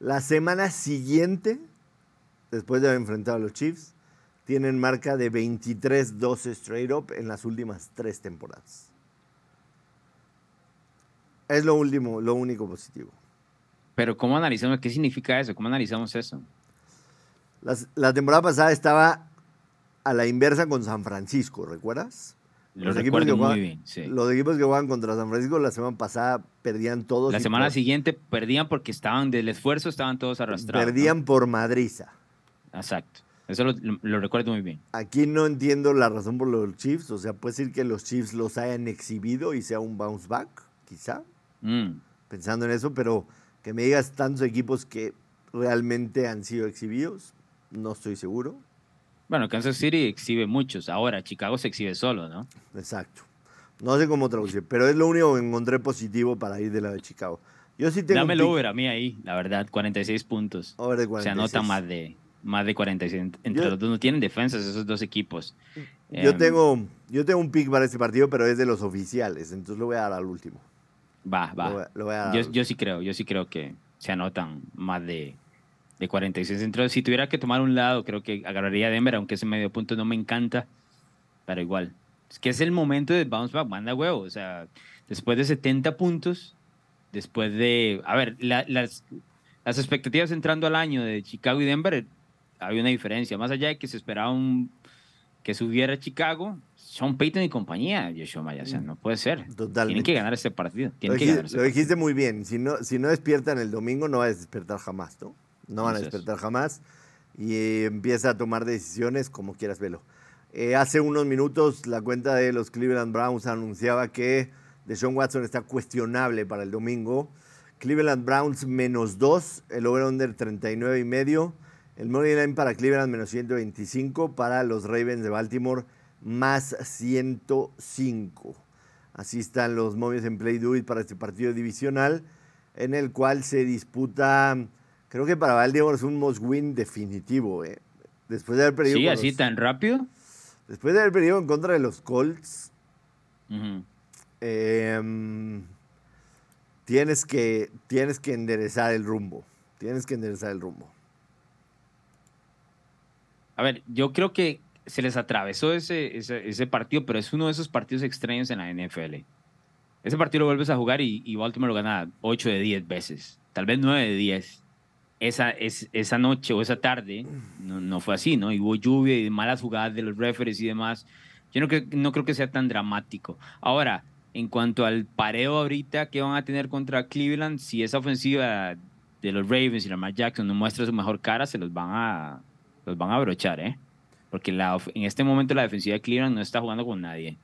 la semana siguiente después de haber enfrentado a los Chiefs, tienen marca de 23-12 straight up en las últimas tres temporadas. Es lo último, lo único positivo. Pero ¿cómo analizamos? ¿Qué significa eso? ¿Cómo analizamos eso? la temporada pasada estaba a la inversa con San Francisco, ¿recuerdas? los equipos que juegan, muy bien, Los equipos que juegan contra San Francisco la semana pasada perdían todos. La semana siguiente perdían porque estaban del esfuerzo, estaban todos arrastrados. Perdían por madriza. Exacto. Eso lo, recuerdo muy bien. Aquí no entiendo la razón por los Chiefs. O sea, puede ser que los Chiefs los hayan exhibido y sea un bounce back, quizá. Mm. Pensando en eso, pero que me digas tantos equipos que realmente han sido exhibidos, no estoy seguro. Bueno, Kansas City exhibe muchos. Ahora, Chicago se exhibe solo, ¿no? Exacto. No sé cómo traducir, pero es lo único que encontré positivo para ir de la de Chicago. Yo sí tengo Dame el over a mí ahí, la verdad, 46 puntos. Over de 46. Se anota más de más de 46. Entre los dos no tienen defensas esos dos equipos. Yo, em, tengo, yo tengo un pick para este partido, pero es de los oficiales, entonces lo voy a dar al último. Va, va. yo, yo, sí creo, yo sí creo que se anotan más de, de 46. Entonces, si tuviera que tomar un lado, creo que agarraría a Denver, aunque ese medio punto no me encanta, pero igual. Es que es el momento de bounce back, manda huevo. O sea, después de 70 puntos, después de. A ver, las, las expectativas entrando al año de Chicago y Denver había una diferencia. Más allá de que se esperaba un, que subiera a Chicago, Sean Payton y compañía, Joshua Maya. O sea, no puede ser. Totalmente. Tienen que ganar ese partido. lo, dijiste, muy bien. Si no, si no despiertan el domingo, no va a despertar jamás, ¿no? No van a despertar jamás. Y empieza a tomar decisiones como quieras verlo. Eh, hace unos minutos la cuenta de los Cleveland Browns anunciaba que Deshaun Watson está cuestionable para el domingo. Cleveland Browns menos 2, el over-under 39 y medio. El money line para Cleveland menos 125, para los Ravens de Baltimore más 105. Así están los movies en Play Do It para este partido divisional, en el cual se disputa, creo que para Baltimore es un must win definitivo. ¿eh? Después de haber perdido. Sí, así tan rápido. Después de haber perdido en contra de los Colts, em, tienes, que, tienes que enderezar el rumbo. Tienes que enderezar el rumbo. A ver, yo creo que se les atravesó ese, ese, partido, pero es uno de esos partidos extraños en la NFL. Ese partido lo vuelves a jugar y, Baltimore lo gana 8 de 10 veces, tal vez 9 de 10. Esa, es, esa noche o esa tarde no, no, fue así, ¿no? Y hubo lluvia y malas jugadas de los referees y demás. Yo no, creo, no creo que sea tan dramático. Ahora, en cuanto al pareo ahorita que van a tener contra Cleveland, si esa ofensiva de los Ravens y Lamar Jackson no muestra su mejor cara, se los van a, los van a abrochar, ¿eh? porque la, en este momento la defensiva de Cleveland no está jugando con nadie.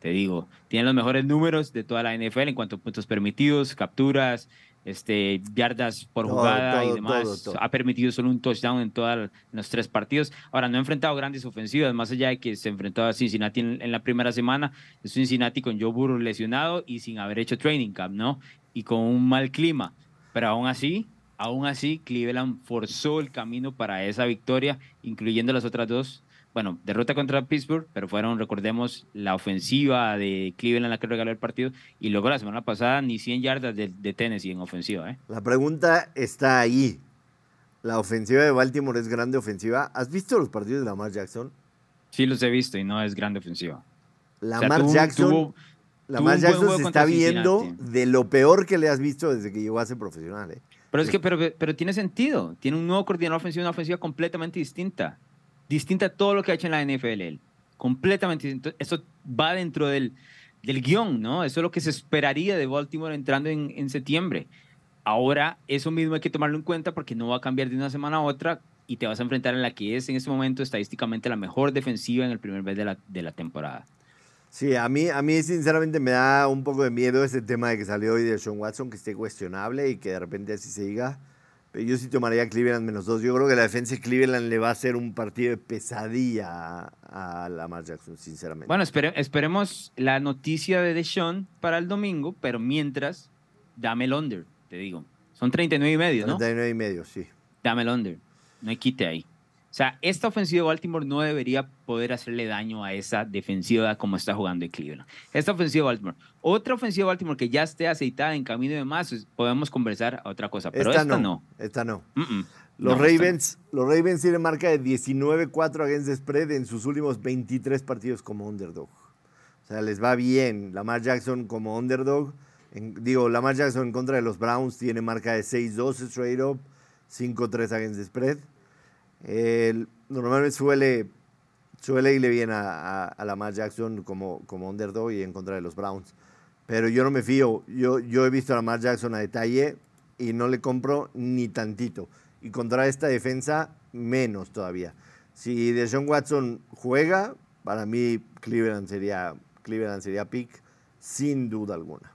Te digo, tienen los mejores números de toda la NFL en cuanto a puntos permitidos, capturas, este, yardas por jugada y demás. Ha permitido solo un touchdown en todos los tres partidos. Ahora, no ha enfrentado grandes ofensivas, más allá de que se enfrentó a Cincinnati en, la primera semana. Es Cincinnati con Joe Burrow lesionado y sin haber hecho training camp, ¿no? Y con un mal clima. Pero aún así, aún así, Cleveland forzó el camino para esa victoria, incluyendo las otras dos bueno, derrota contra Pittsburgh, pero fueron, recordemos, la ofensiva de Cleveland la que regaló el partido. Y luego la semana pasada ni 100 yardas de, de Tennessee en ofensiva. ¿eh? La pregunta está ahí. ¿La ofensiva de Baltimore es grande ofensiva? ¿Has visto los partidos de Lamar Jackson? Sí, los he visto y no es grande ofensiva. Lamar Jackson, Lamar Jackson se está viendo de lo peor que le has visto desde que llegó a ser profesional. ¿eh? Pero es que pero, pero tiene sentido. Tiene un nuevo coordinador ofensivo, una ofensiva completamente distinta distinta a todo lo que ha hecho en la NFL. Completamente distinto. Eso va dentro del, del guion, ¿no? Eso es lo que se esperaría de Baltimore entrando en, en septiembre. Ahora, eso mismo hay que tomarlo en cuenta porque no va a cambiar de una semana a otra y te vas a enfrentar en la que es en este momento estadísticamente la mejor defensiva en el primer mes de la, de la temporada. Sí, a mí, a mí sinceramente me da un poco de miedo ese tema de que salió hoy de Sean Watson, que esté cuestionable y que de repente así se diga. Yo sí tomaría Cleveland menos dos. Yo creo que la defensa de Cleveland le va a hacer un partido de pesadilla a, Lamar Jackson, sinceramente. Bueno, esperemos la noticia de Deshaun para el domingo, pero mientras, dame el under, te digo. Son 39 y medio, ¿no? 39 y medio, sí. Dame el under. No hay quite ahí. O sea, esta ofensiva de Baltimore no debería poder hacerle daño a esa defensiva como está jugando Cleveland. Esta ofensiva de Baltimore. Otra ofensiva de Baltimore que ya esté aceitada en camino de más, pues, podemos conversar a otra cosa. Pero esta, no, Esta no. Los, Ravens, los Ravens tienen marca de 19-4 against the spread en sus últimos 23 partidos como underdog. O sea, les va bien. Lamar Jackson como underdog. digo, Lamar Jackson en contra de los Browns tiene marca de 6-2 straight up, 5-3 against the spread normalmente suele, suele irle bien a, a, Lamar Jackson como, como underdog y en contra de los Browns. Pero yo no me fío. Yo, yo he visto a Lamar Jackson a detalle y no le compro ni tantito. Y contra esta defensa, menos todavía. Si Deshaun Watson juega, para mí Cleveland sería, Cleveland sería pick, sin duda alguna.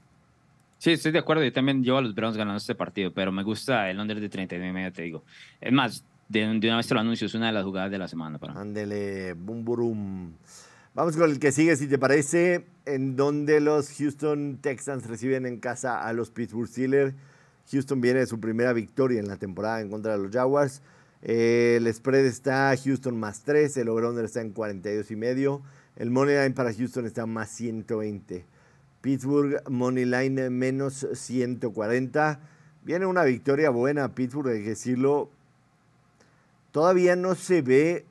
Sí, estoy de acuerdo. Yo también llevo a los Browns ganando este partido, pero me gusta el under de 39 y medio, te digo. Es más, de, una vez te lo anuncio, es una de las jugadas de la semana. Ándele, boom, boom. Vamos con el que sigue, si te parece, en donde los Houston Texans reciben en casa a los Pittsburgh Steelers. Houston viene de su primera victoria en la temporada en contra de los Jaguars. el spread está Houston más 3, el over-under está en 42 y medio. El money line para Houston está más 120. Pittsburgh money line menos 140. Viene una victoria buena Pittsburgh, hay que decirlo, Todavía no se ve,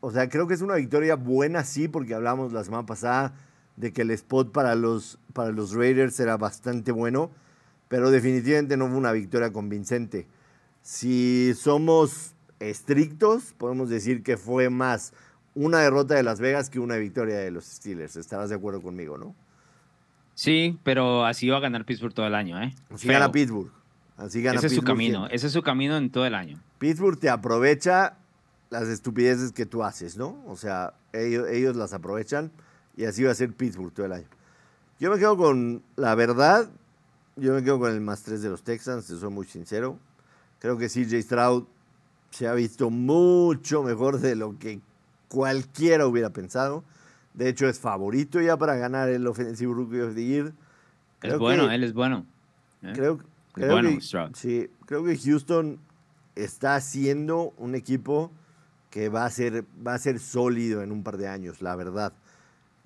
o sea, creo que es una victoria buena, sí, porque hablamos la semana pasada de que el spot para los, para los Raiders era bastante bueno, pero definitivamente no fue una victoria convincente. Si somos estrictos, podemos decir que fue más una derrota de Las Vegas que una victoria de los Steelers. Estarás de acuerdo conmigo, ¿no? Sí, pero así va a ganar Pittsburgh todo el año, ¿eh? Así gana Pittsburgh. Así ese es su camino, ese es su camino en todo el año. Pittsburgh te aprovecha las estupideces que tú haces, ¿no? O sea, ellos, ellos las aprovechan y así va a ser Pittsburgh todo el año. Yo me quedo con la verdad, yo me quedo con el más 3 de los Texans, te soy muy sincero. Creo que CJ Stroud se ha visto mucho mejor de lo que cualquiera hubiera pensado. De hecho, es favorito ya para ganar el Offensive Rookie of the Year. es bueno, él es bueno. ¿eh? Creo, Creo que, Sí, creo que Houston está siendo un equipo que va a, ser, va a ser sólido en un par de años, la verdad.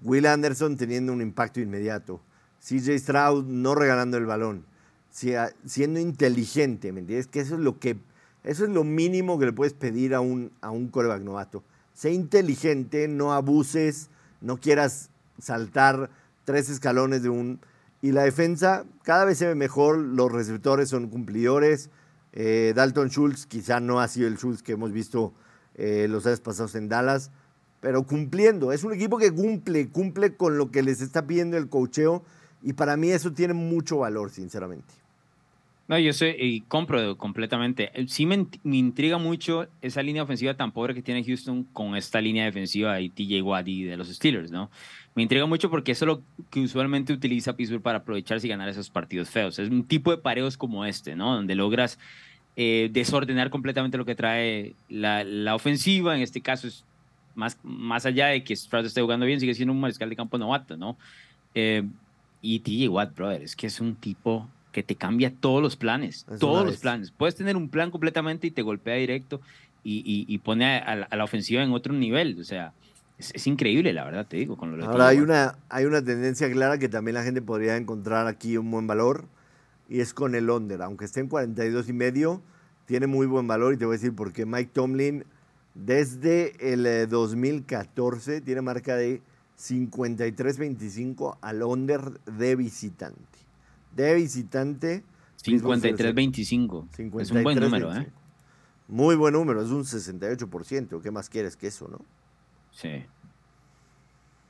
Will Anderson teniendo un impacto inmediato. CJ Stroud no regalando el balón. Siendo inteligente, ¿me entiendes? Que eso es lo que eso es lo mínimo que le puedes pedir a un, a un coreback novato. Sé inteligente, no abuses, no quieras saltar tres escalones de un y la defensa cada vez se ve mejor, los receptores son cumplidores. Eh, Dalton Schultz quizá no ha sido el Schultz que hemos visto eh, los años pasados en Dallas, pero cumpliendo. Es un equipo que cumple, cumple con lo que les está pidiendo el cocheo y para mí eso tiene mucho valor, sinceramente. No, yo sé y compro completamente. Eh, sí me, intriga mucho esa línea ofensiva tan pobre que tiene Houston con esta línea defensiva de TJ Watt y de los Steelers, ¿no? Me intriga mucho porque eso es lo que usualmente utiliza Pittsburgh para aprovecharse y ganar esos partidos feos. Es un tipo de pareos como este, ¿no? Donde logras eh, desordenar completamente lo que trae la, la, ofensiva. En este caso es más, más allá de que Stroud esté jugando bien, sigue siendo un mariscal de campo novato, ¿no? Eh, y TJ Watt, brother, es que es un tipo que te cambia todos los planes, todos los planes. Puedes tener un plan completamente y te golpea directo y, y, pone a, la ofensiva en otro nivel. O sea, es, increíble, la verdad, te digo. Con lo Ahora, hay una, hay una tendencia clara que también la gente podría encontrar aquí un buen valor y es con el under. Aunque esté en 42 y medio, tiene muy buen valor y te voy a decir por qué Mike Tomlin desde el 2014 eh, tiene marca de 53-25 al under de visitante de visitante. 53-25. Es un buen número, ¿eh? Muy buen número, es un 68%. ¿Qué más quieres que eso, no? Sí.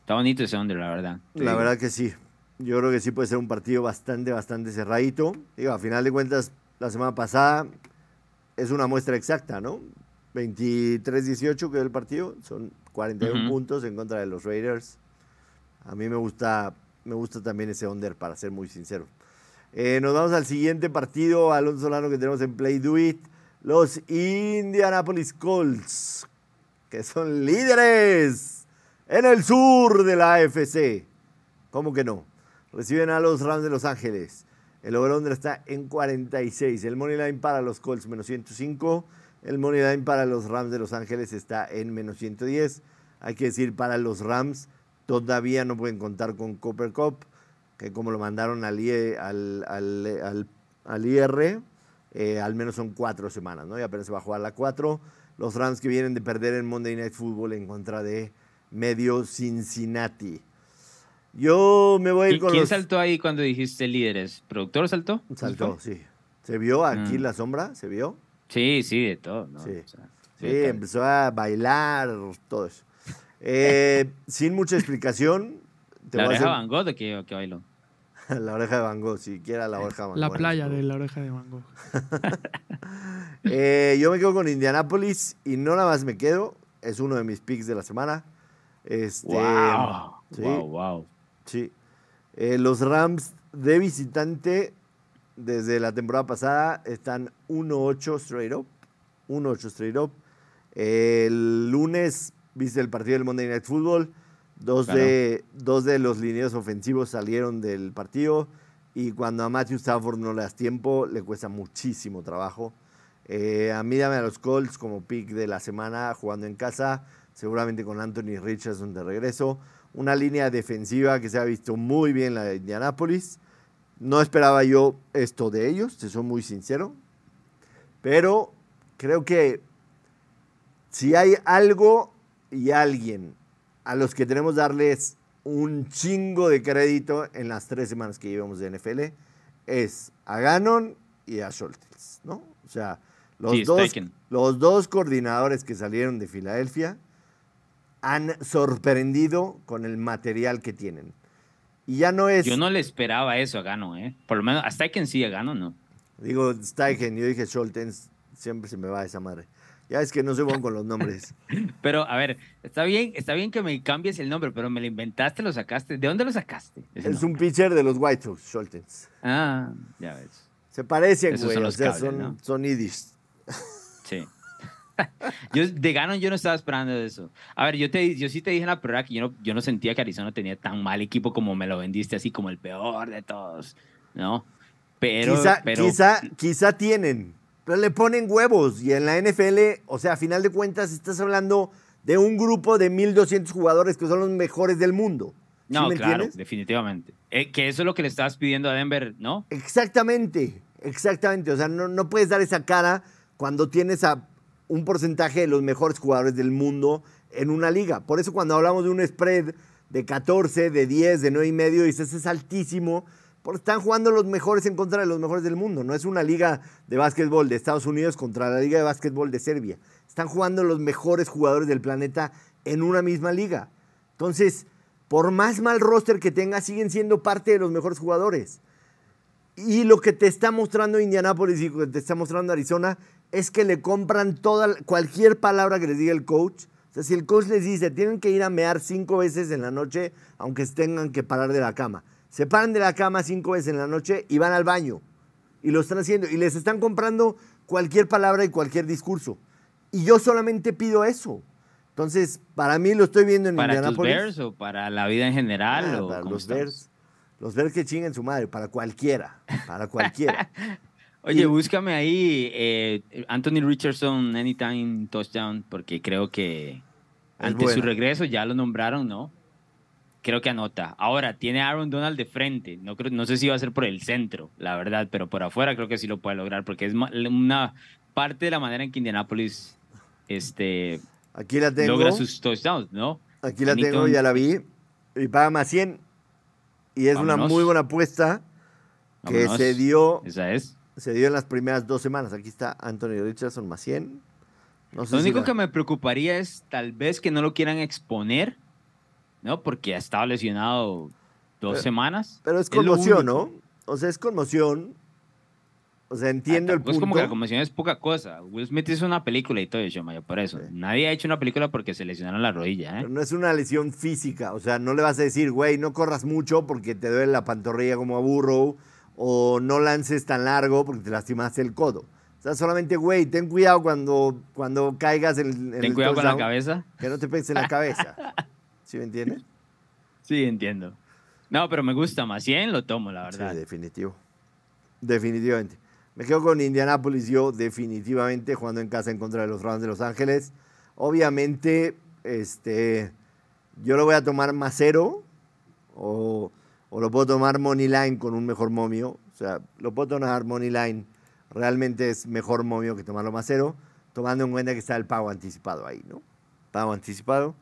Está bonito ese under, la verdad. La verdad que sí. Yo creo que sí puede ser un partido bastante, bastante cerradito. Digo, a final de cuentas, la semana pasada es una muestra exacta, ¿no? 23-18 quedó el partido, son 41 puntos en contra de los Raiders. A mí me gusta, me gusta también ese under, para ser muy sincero. Eh, nos vamos al siguiente partido, Alonso Solano, que tenemos en Play Do It. Los Indianapolis Colts, que son líderes en el sur de la AFC. ¿Cómo que no? Reciben a los Rams de Los Ángeles. El over está en 46. El money line para los Colts menos 105. El money line para los Rams de Los Ángeles está en menos 110. Hay que decir, para los Rams todavía no pueden contar con Copper Cup que como lo mandaron al, al, al, al, IR, eh, al menos son cuatro semanas, ¿no? Y apenas se va a jugar la cuatro. Los Rams que vienen de perder en Monday Night Football en contra de medio Cincinnati. Yo me voy a ir con ¿Quién saltó ahí cuando dijiste líderes? ¿Productor saltó? Saltó, sí. ¿Se vio aquí mm. la sombra? ¿Se vio? Sí, sí, de todo. ¿no? Sí, sí empezó a bailar, todo eso. Eh, sin mucha explicación. ¿La oreja de Van Gogh de qué, bailó? la oreja de Van Gogh, si quiera la oreja de Van Gogh. La playa de la oreja de Van Gogh. Eh, yo me quedo con Indianapolis y no nada más me quedo. Es uno de mis picks de la semana. Este, wow. wow, wow. Sí. Eh, los Rams de visitante desde la temporada pasada están 1-8 straight up. 1-8 straight up. el lunes viste el partido del Monday Night Football. Dos, de, dos de los lineos ofensivos salieron del partido y cuando a Matthew Stafford no le das tiempo, le cuesta muchísimo trabajo. Eh, a mí dame a los Colts como pick de la semana jugando en casa, seguramente con Anthony Richardson de regreso. Una línea defensiva que se ha visto muy bien la de Indianapolis. No esperaba yo esto de ellos, te soy muy sincero. Pero creo que si hay algo y alguien a los que tenemos que darles un chingo de crédito en las tres semanas que llevamos de NFL es a Gannon y a Schultz, ¿no? O sea, los, dos, los dos coordinadores que salieron de Filadelfia han sorprendido con el material que tienen. Y ya no es... Yo no le esperaba eso a Gannon, ¿eh? Por lo menos a Steichen sí, a Gannon no. Digo Steichen, yo dije Schultz, siempre se me va esa madre. Ya es que no se van con los nombres. Pero, a ver, está bien, está bien que me cambies el nombre, pero me lo inventaste, lo sacaste. ¿De dónde lo sacaste? Es un pitcher de los White Sox, Schultens. Ah, ya ves. Se parecen, güey. Son, o sea, son, son Sí. yo, de Ganon yo no estaba esperando eso. A ver, yo, te, yo sí te dije en la prueba que yo no, yo no sentía que Arizona tenía tan mal equipo como me lo vendiste, así como el peor de todos, ¿no? Pero, quizá, pero... quizá, quizá tienen, pero le ponen huevos. Y en la NFL, o sea, a final de cuentas, estás hablando de un grupo de 1.200 jugadores que son los mejores del mundo. no, claro, definitivamente. Eh, que eso es lo que le estabas pidiendo a Denver, ¿no? Exactamente, exactamente. O sea, no, no puedes dar esa cara cuando tienes a un porcentaje de los mejores jugadores del mundo en una liga. Por eso cuando hablamos de un spread de 14, de 10, de 9 y medio, dices, es altísimo están jugando los mejores en contra de los mejores del mundo. No es una liga de básquetbol de Estados Unidos contra la liga de básquetbol de Serbia. Están jugando los mejores jugadores del planeta en una misma liga. Entonces, por más mal roster que tenga, siguen siendo parte de los mejores jugadores. Y lo que te está mostrando Indianapolis y lo que te está mostrando Arizona es que le compran toda, cualquier palabra que les diga el coach. O sea, si el coach les dice, tienen que ir a mear cinco veces en la noche, aunque tengan que parar de la cama. Se paran de la cama cinco veces en la noche y van al baño. Y lo están haciendo. Y les están comprando cualquier palabra y cualquier discurso. Y yo solamente pido eso. Entonces, para mí lo estoy viendo en ¿Para Indianapolis. tus Bears o para la vida en general? Ah, o para los estamos? Bears. Los Bears que chinguen su madre, para cualquiera. Para cualquiera. Oye, Y- búscame ahí eh, Anthony Richardson Anytime Touchdown, porque creo que ante su buena. regreso ya lo nombraron, ¿no? Creo que anota. Ahora, tiene a Aaron Donald de frente. No, creo, no sé si va a ser por el centro, la verdad, pero por afuera creo que sí lo puede lograr, porque es una parte de la manera en que Indianapolis este, Aquí la tengo. logra sus touchdowns, ¿no? Aquí la tengo, ya la vi. Y paga más 100. Y es una Vámonos. muy buena apuesta que Vámonos. se dio, Esa es. se dio en las primeras dos semanas. Aquí está Anthony Richardson más 100. No sé Lo si único la- que me preocuparía es tal vez que no lo quieran exponer, ¿no? Porque ha estado lesionado dos Pero- semanas. Pero es conmoción, único. ¿no? O sea, es conmoción. O sea, entiendo Ah, el punto. Es como que la conmoción es poca cosa. Will Smith hizo una película y todo eso, Maya, por eso. Sí. Nadie ha hecho una película porque se lesionaron la rodilla, ¿eh? Pero no es una lesión física, o sea, no le vas a decir, güey, no corras mucho porque te duele la pantorrilla como a Burrow, o no lances tan largo porque te lastimaste el codo. O sea, solamente, güey, ten cuidado cuando, cuando caigas en, en Ten el cuidado con la cabeza. Que no te pegues en la cabeza. ¿Sí me entiendes? Sí, entiendo. No, pero me gusta más 100, lo tomo, la verdad. Sí, definitivo. Definitivamente. Me quedo con Indianapolis yo, definitivamente, jugando en casa en contra de los Rams de Los Ángeles. Obviamente, este, yo lo voy a tomar más cero o, o lo puedo tomar money line con un mejor momio. O sea, lo puedo tomar money line. Realmente es mejor momio que tomarlo más cero, tomando en cuenta que está el pago anticipado ahí, ¿no? Pago anticipado.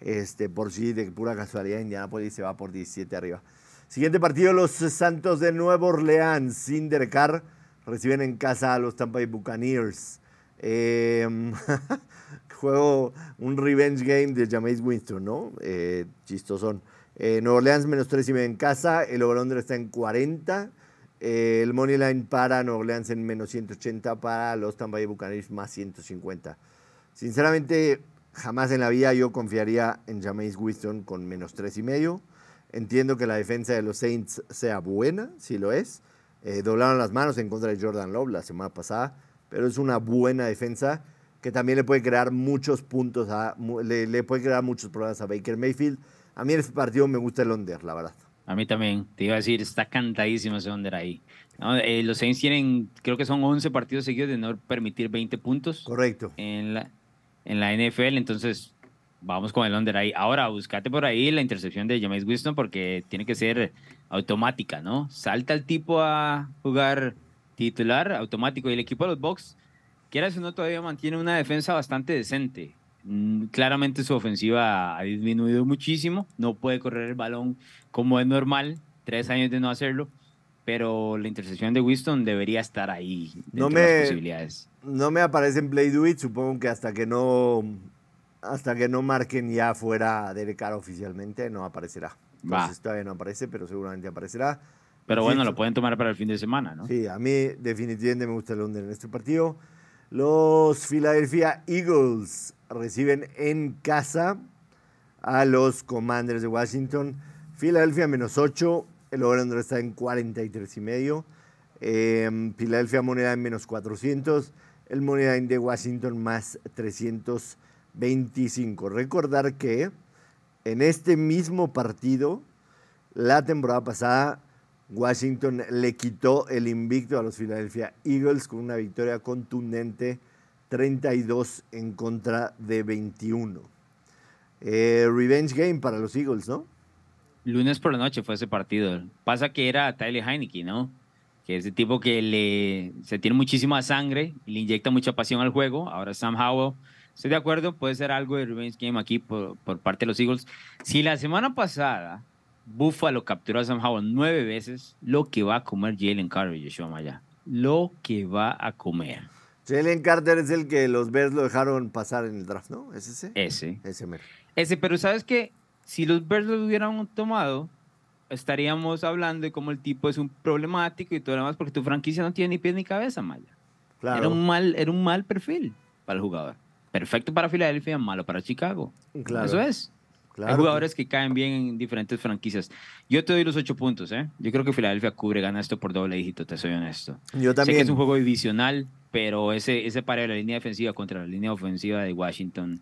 Este, por si de pura casualidad Indianapolis se va por 17 arriba. Siguiente partido, los Santos de Nueva Orleans, sin Derek Carr, reciben en casa a los Tampa Bay Buccaneers. Eh, juego un revenge game de Jameis Winston, ¿no? Eh, chistosón. Eh, Nueva Orleans menos 3 y medio en casa, el over está en 40. Eh, el money line para Nueva Orleans en menos 180, para los Tampa Bay Buccaneers más 150. Sinceramente, jamás en la vida yo confiaría en Jameis Winston con menos 3 y medio. Entiendo que la defensa de los Saints sea buena, si lo es. Eh, doblaron las manos en contra de Jordan Love la semana pasada, pero es una buena defensa que también le puede crear muchos puntos, a, le, le puede crear muchos problemas a Baker Mayfield. A mí en este partido me gusta el under, la verdad. A mí también, te iba a decir, está cantadísimo ese under ahí. ¿no? Eh, los Saints tienen, creo que son 11 partidos seguidos de no permitir 20 puntos Correcto. en la, en la NFL, entonces vamos con el under ahí. Ahora, buscate por ahí la intercepción de Jameis Winston porque tiene que ser automática, ¿no? Salta el tipo a jugar titular automático y el equipo de los Bucks, quieras o no, todavía mantiene una defensa bastante decente. Mm, Claramente su ofensiva ha disminuido muchísimo, no puede correr el balón como es normal, tres años de no hacerlo, pero la intercepción de Winston debería estar ahí No dentro de me- las posibilidades. No me aparece en Play Do It, supongo que hasta que no hasta que no marquen ya fuera Derek Carr oficialmente, no aparecerá. Va. Entonces todavía no aparece, pero seguramente aparecerá. Pero bueno, lo pueden tomar para el fin de semana, ¿no? Sí, a mí definitivamente me gusta el under en este partido. Los Philadelphia Eagles reciben en casa a los Commanders de Washington. Philadelphia menos 8, el over está en 43 y medio. Eh, Philadelphia moneda en menos 400, el moneda de Washington más 325. Recordar que en este mismo partido, la temporada pasada, Washington le quitó el invicto a los Philadelphia Eagles con una victoria contundente 32 en contra de 21. Eh, revenge game para los Eagles, ¿no? Lunes por la noche fue ese partido. Pasa que era Tyler Heineke, ¿no? Que es el tipo que le, se tiene muchísima sangre y le inyecta mucha pasión al juego. Ahora Sam Howell, estoy de acuerdo, puede ser algo de revenge game aquí por, por parte de los Eagles. Si la semana pasada Buffalo capturó a Sam Howell nueve veces, lo que va a comer Jalen Carter, Joshua Maya. Lo que va a comer. Jalen Carter es el que los Bears lo dejaron pasar en el draft, ¿no? ¿Es ese? Ese. Ese mero. Ese, pero sabes que si los Bears lo hubieran tomado, estaríamos hablando de cómo el tipo es un problemático y todo lo demás, porque tu franquicia no tiene ni pies ni cabeza, Maya. Claro. Era, un mal, era un mal perfil para el jugador. Perfecto para Filadelfia, malo para Chicago. Claro. Eso es. Hay jugadores que caen bien en diferentes franquicias. Yo te doy los ocho puntos, ¿eh? Yo creo que Filadelfia cubre, gana esto por doble dígito, te soy honesto. Yo también. Sé que es un juego divisional, pero ese, ese par de la línea defensiva contra la línea ofensiva de Washington.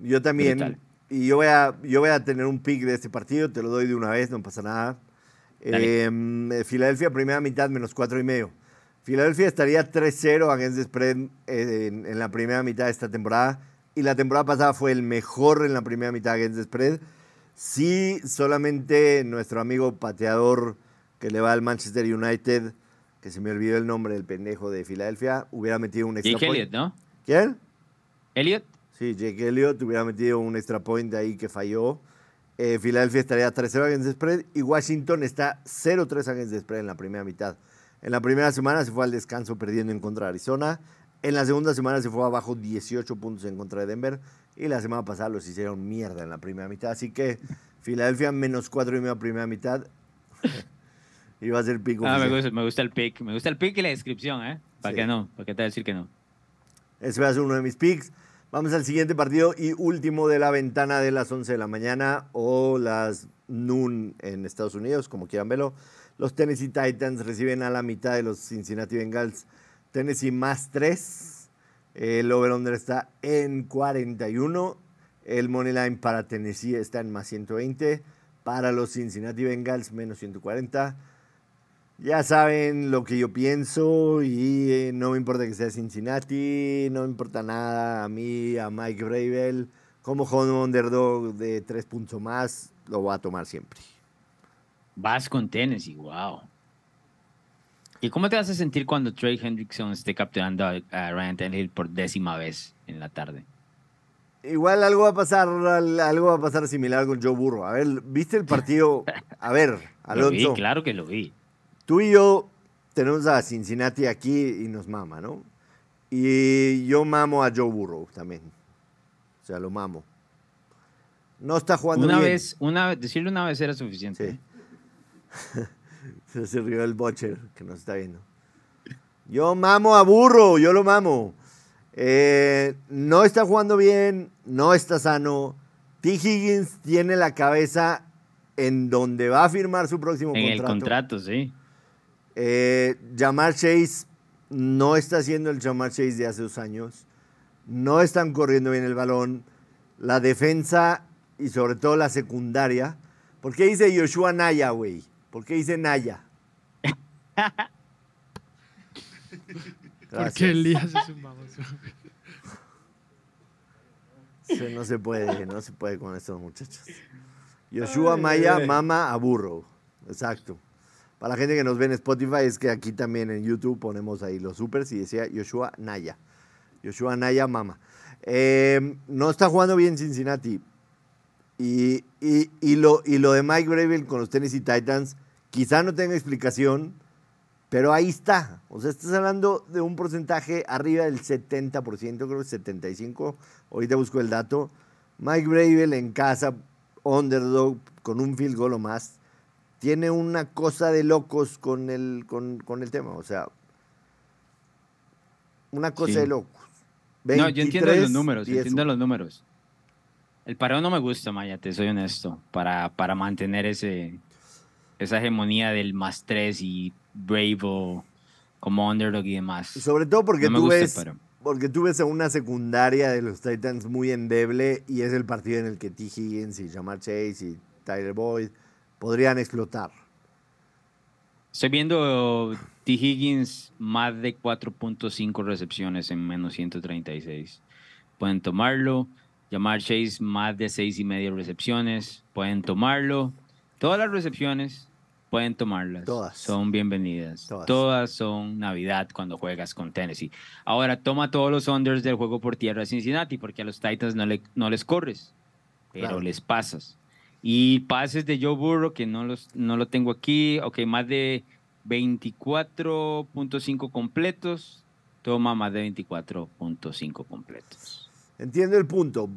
Yo también. Y yo voy, a, yo voy a tener un pick de este partido, te lo doy de una vez, no pasa nada. Em, eh, Filadelfia, primera mitad, menos cuatro y medio. Filadelfia estaría 3-0 against the spread eh, en, en la primera mitad de esta temporada y la temporada pasada fue el mejor en la primera mitad against the spread. Sí, solamente nuestro amigo pateador que le va al Manchester United, que se me olvidó el nombre del pendejo de Filadelfia, hubiera metido un extra Jake Elliott, ¿no? ¿Quién? Elliott. Sí, Jake Elliott hubiera metido un extra point ahí que falló. Eh, Filadelfia estaría 3-0 against the spread y Washington está 0-3 against the spread en la primera mitad. En la primera semana se fue al descanso perdiendo en contra de Arizona. En la segunda semana se fue abajo 18 puntos en contra de Denver. Y la semana pasada los hicieron mierda en la primera mitad. Así que Filadelfia menos 4 y medio primera mitad. Iba a ser pico. Ah, me gusta, me gusta, el pick. Me gusta el pick y la descripción, ¿eh? ¿Para qué no? ¿Para qué te voy a decir que no? Ese va a ser uno de mis picks. Vamos al siguiente partido y último de la ventana de las 11 de la mañana o las noon en Estados Unidos, como quieran verlo. Los Tennessee Titans reciben a la mitad de los Cincinnati Bengals Tennessee más 3. El over-under está en 41. El money line para Tennessee está en más 120. Para los Cincinnati Bengals, menos 140. Ya saben lo que yo pienso y eh, no me importa que sea Cincinnati, no me importa nada a mí, a Mike Bravel. Como home underdog de tres puntos más, lo voy a tomar siempre. Vas con Tennessee, wow. ¿Y cómo te vas a sentir cuando Trey Hendrickson esté capturando a, Ryan Tannehill por décima vez en la tarde? Igual algo va a pasar, algo va a pasar similar con Joe Burrow. A ver, ¿viste el partido? A ver, Alonso. Lo vi, claro que lo vi. Tú y yo tenemos a Cincinnati aquí y nos mama, ¿no? Y yo mamo a Joe Burrow también. O sea, lo mamo. No está jugando una bien. Vez, una, decirle una vez era suficiente. Sí. Se rió el Butcher que nos está viendo. Yo mamo a Burro, yo lo mamo. Eh, no está jugando bien, no está sano. T. Higgins tiene la cabeza en donde va a firmar su próximo contrato. En el contrato, sí. Eh, Jamar Chase no está haciendo el Jamar Chase de hace dos años. No están corriendo bien el balón. La defensa y sobre todo la secundaria. ¿Por qué dice Joshua Naya, güey? ¿Por qué dice Naya? Porque Elías es un no se puede, no se puede con estos muchachos. Yoshua Maya mama a burro. Exacto. Para la gente que nos ve en Spotify, es que aquí también en YouTube ponemos ahí los supers y decía Yoshua Naya. Yoshua Naya mama. Eh, no está jugando bien Cincinnati. Y, y, lo, y lo de Mike Bravel con los Tennessee Titans, quizá no tenga explicación, pero ahí está. O sea, estás hablando de un porcentaje arriba del 70%, creo que 75%. Ahorita busco el dato. Mike Bravel en casa, underdog, con un field goal o más, tiene una cosa de locos con el, con, el tema. O sea, una cosa de locos. no, yo entiendo los números, entiendo los números. El pareo no me gusta, Maya, te soy honesto, para, para mantener ese, esa hegemonía del más tres y Brave como underdog y demás. Sobre todo porque tú ves porque tú ves a una secundaria de los Titans muy endeble y es el partido en el que T. Higgins y Jamar Chase y Tyler Boyd podrían explotar. Estoy viendo T. Higgins más de 4.5 recepciones en menos 136. Pueden tomarlo. Jamar Chase más de 6 y medio recepciones. Pueden tomarlo. Todas las recepciones pueden tomarlas. Todas. Son bienvenidas. Todas. son Navidad cuando juegas con Tennessee. Ahora, toma todos los unders del juego por tierra de Cincinnati, porque a los Titans no, le, no les corres, pero les pasas. Y pases de Joe Burrow, que no, los, no lo tengo aquí, ok, más de 24.5 completos, toma más de 24.5 completos. Entiendo el punto.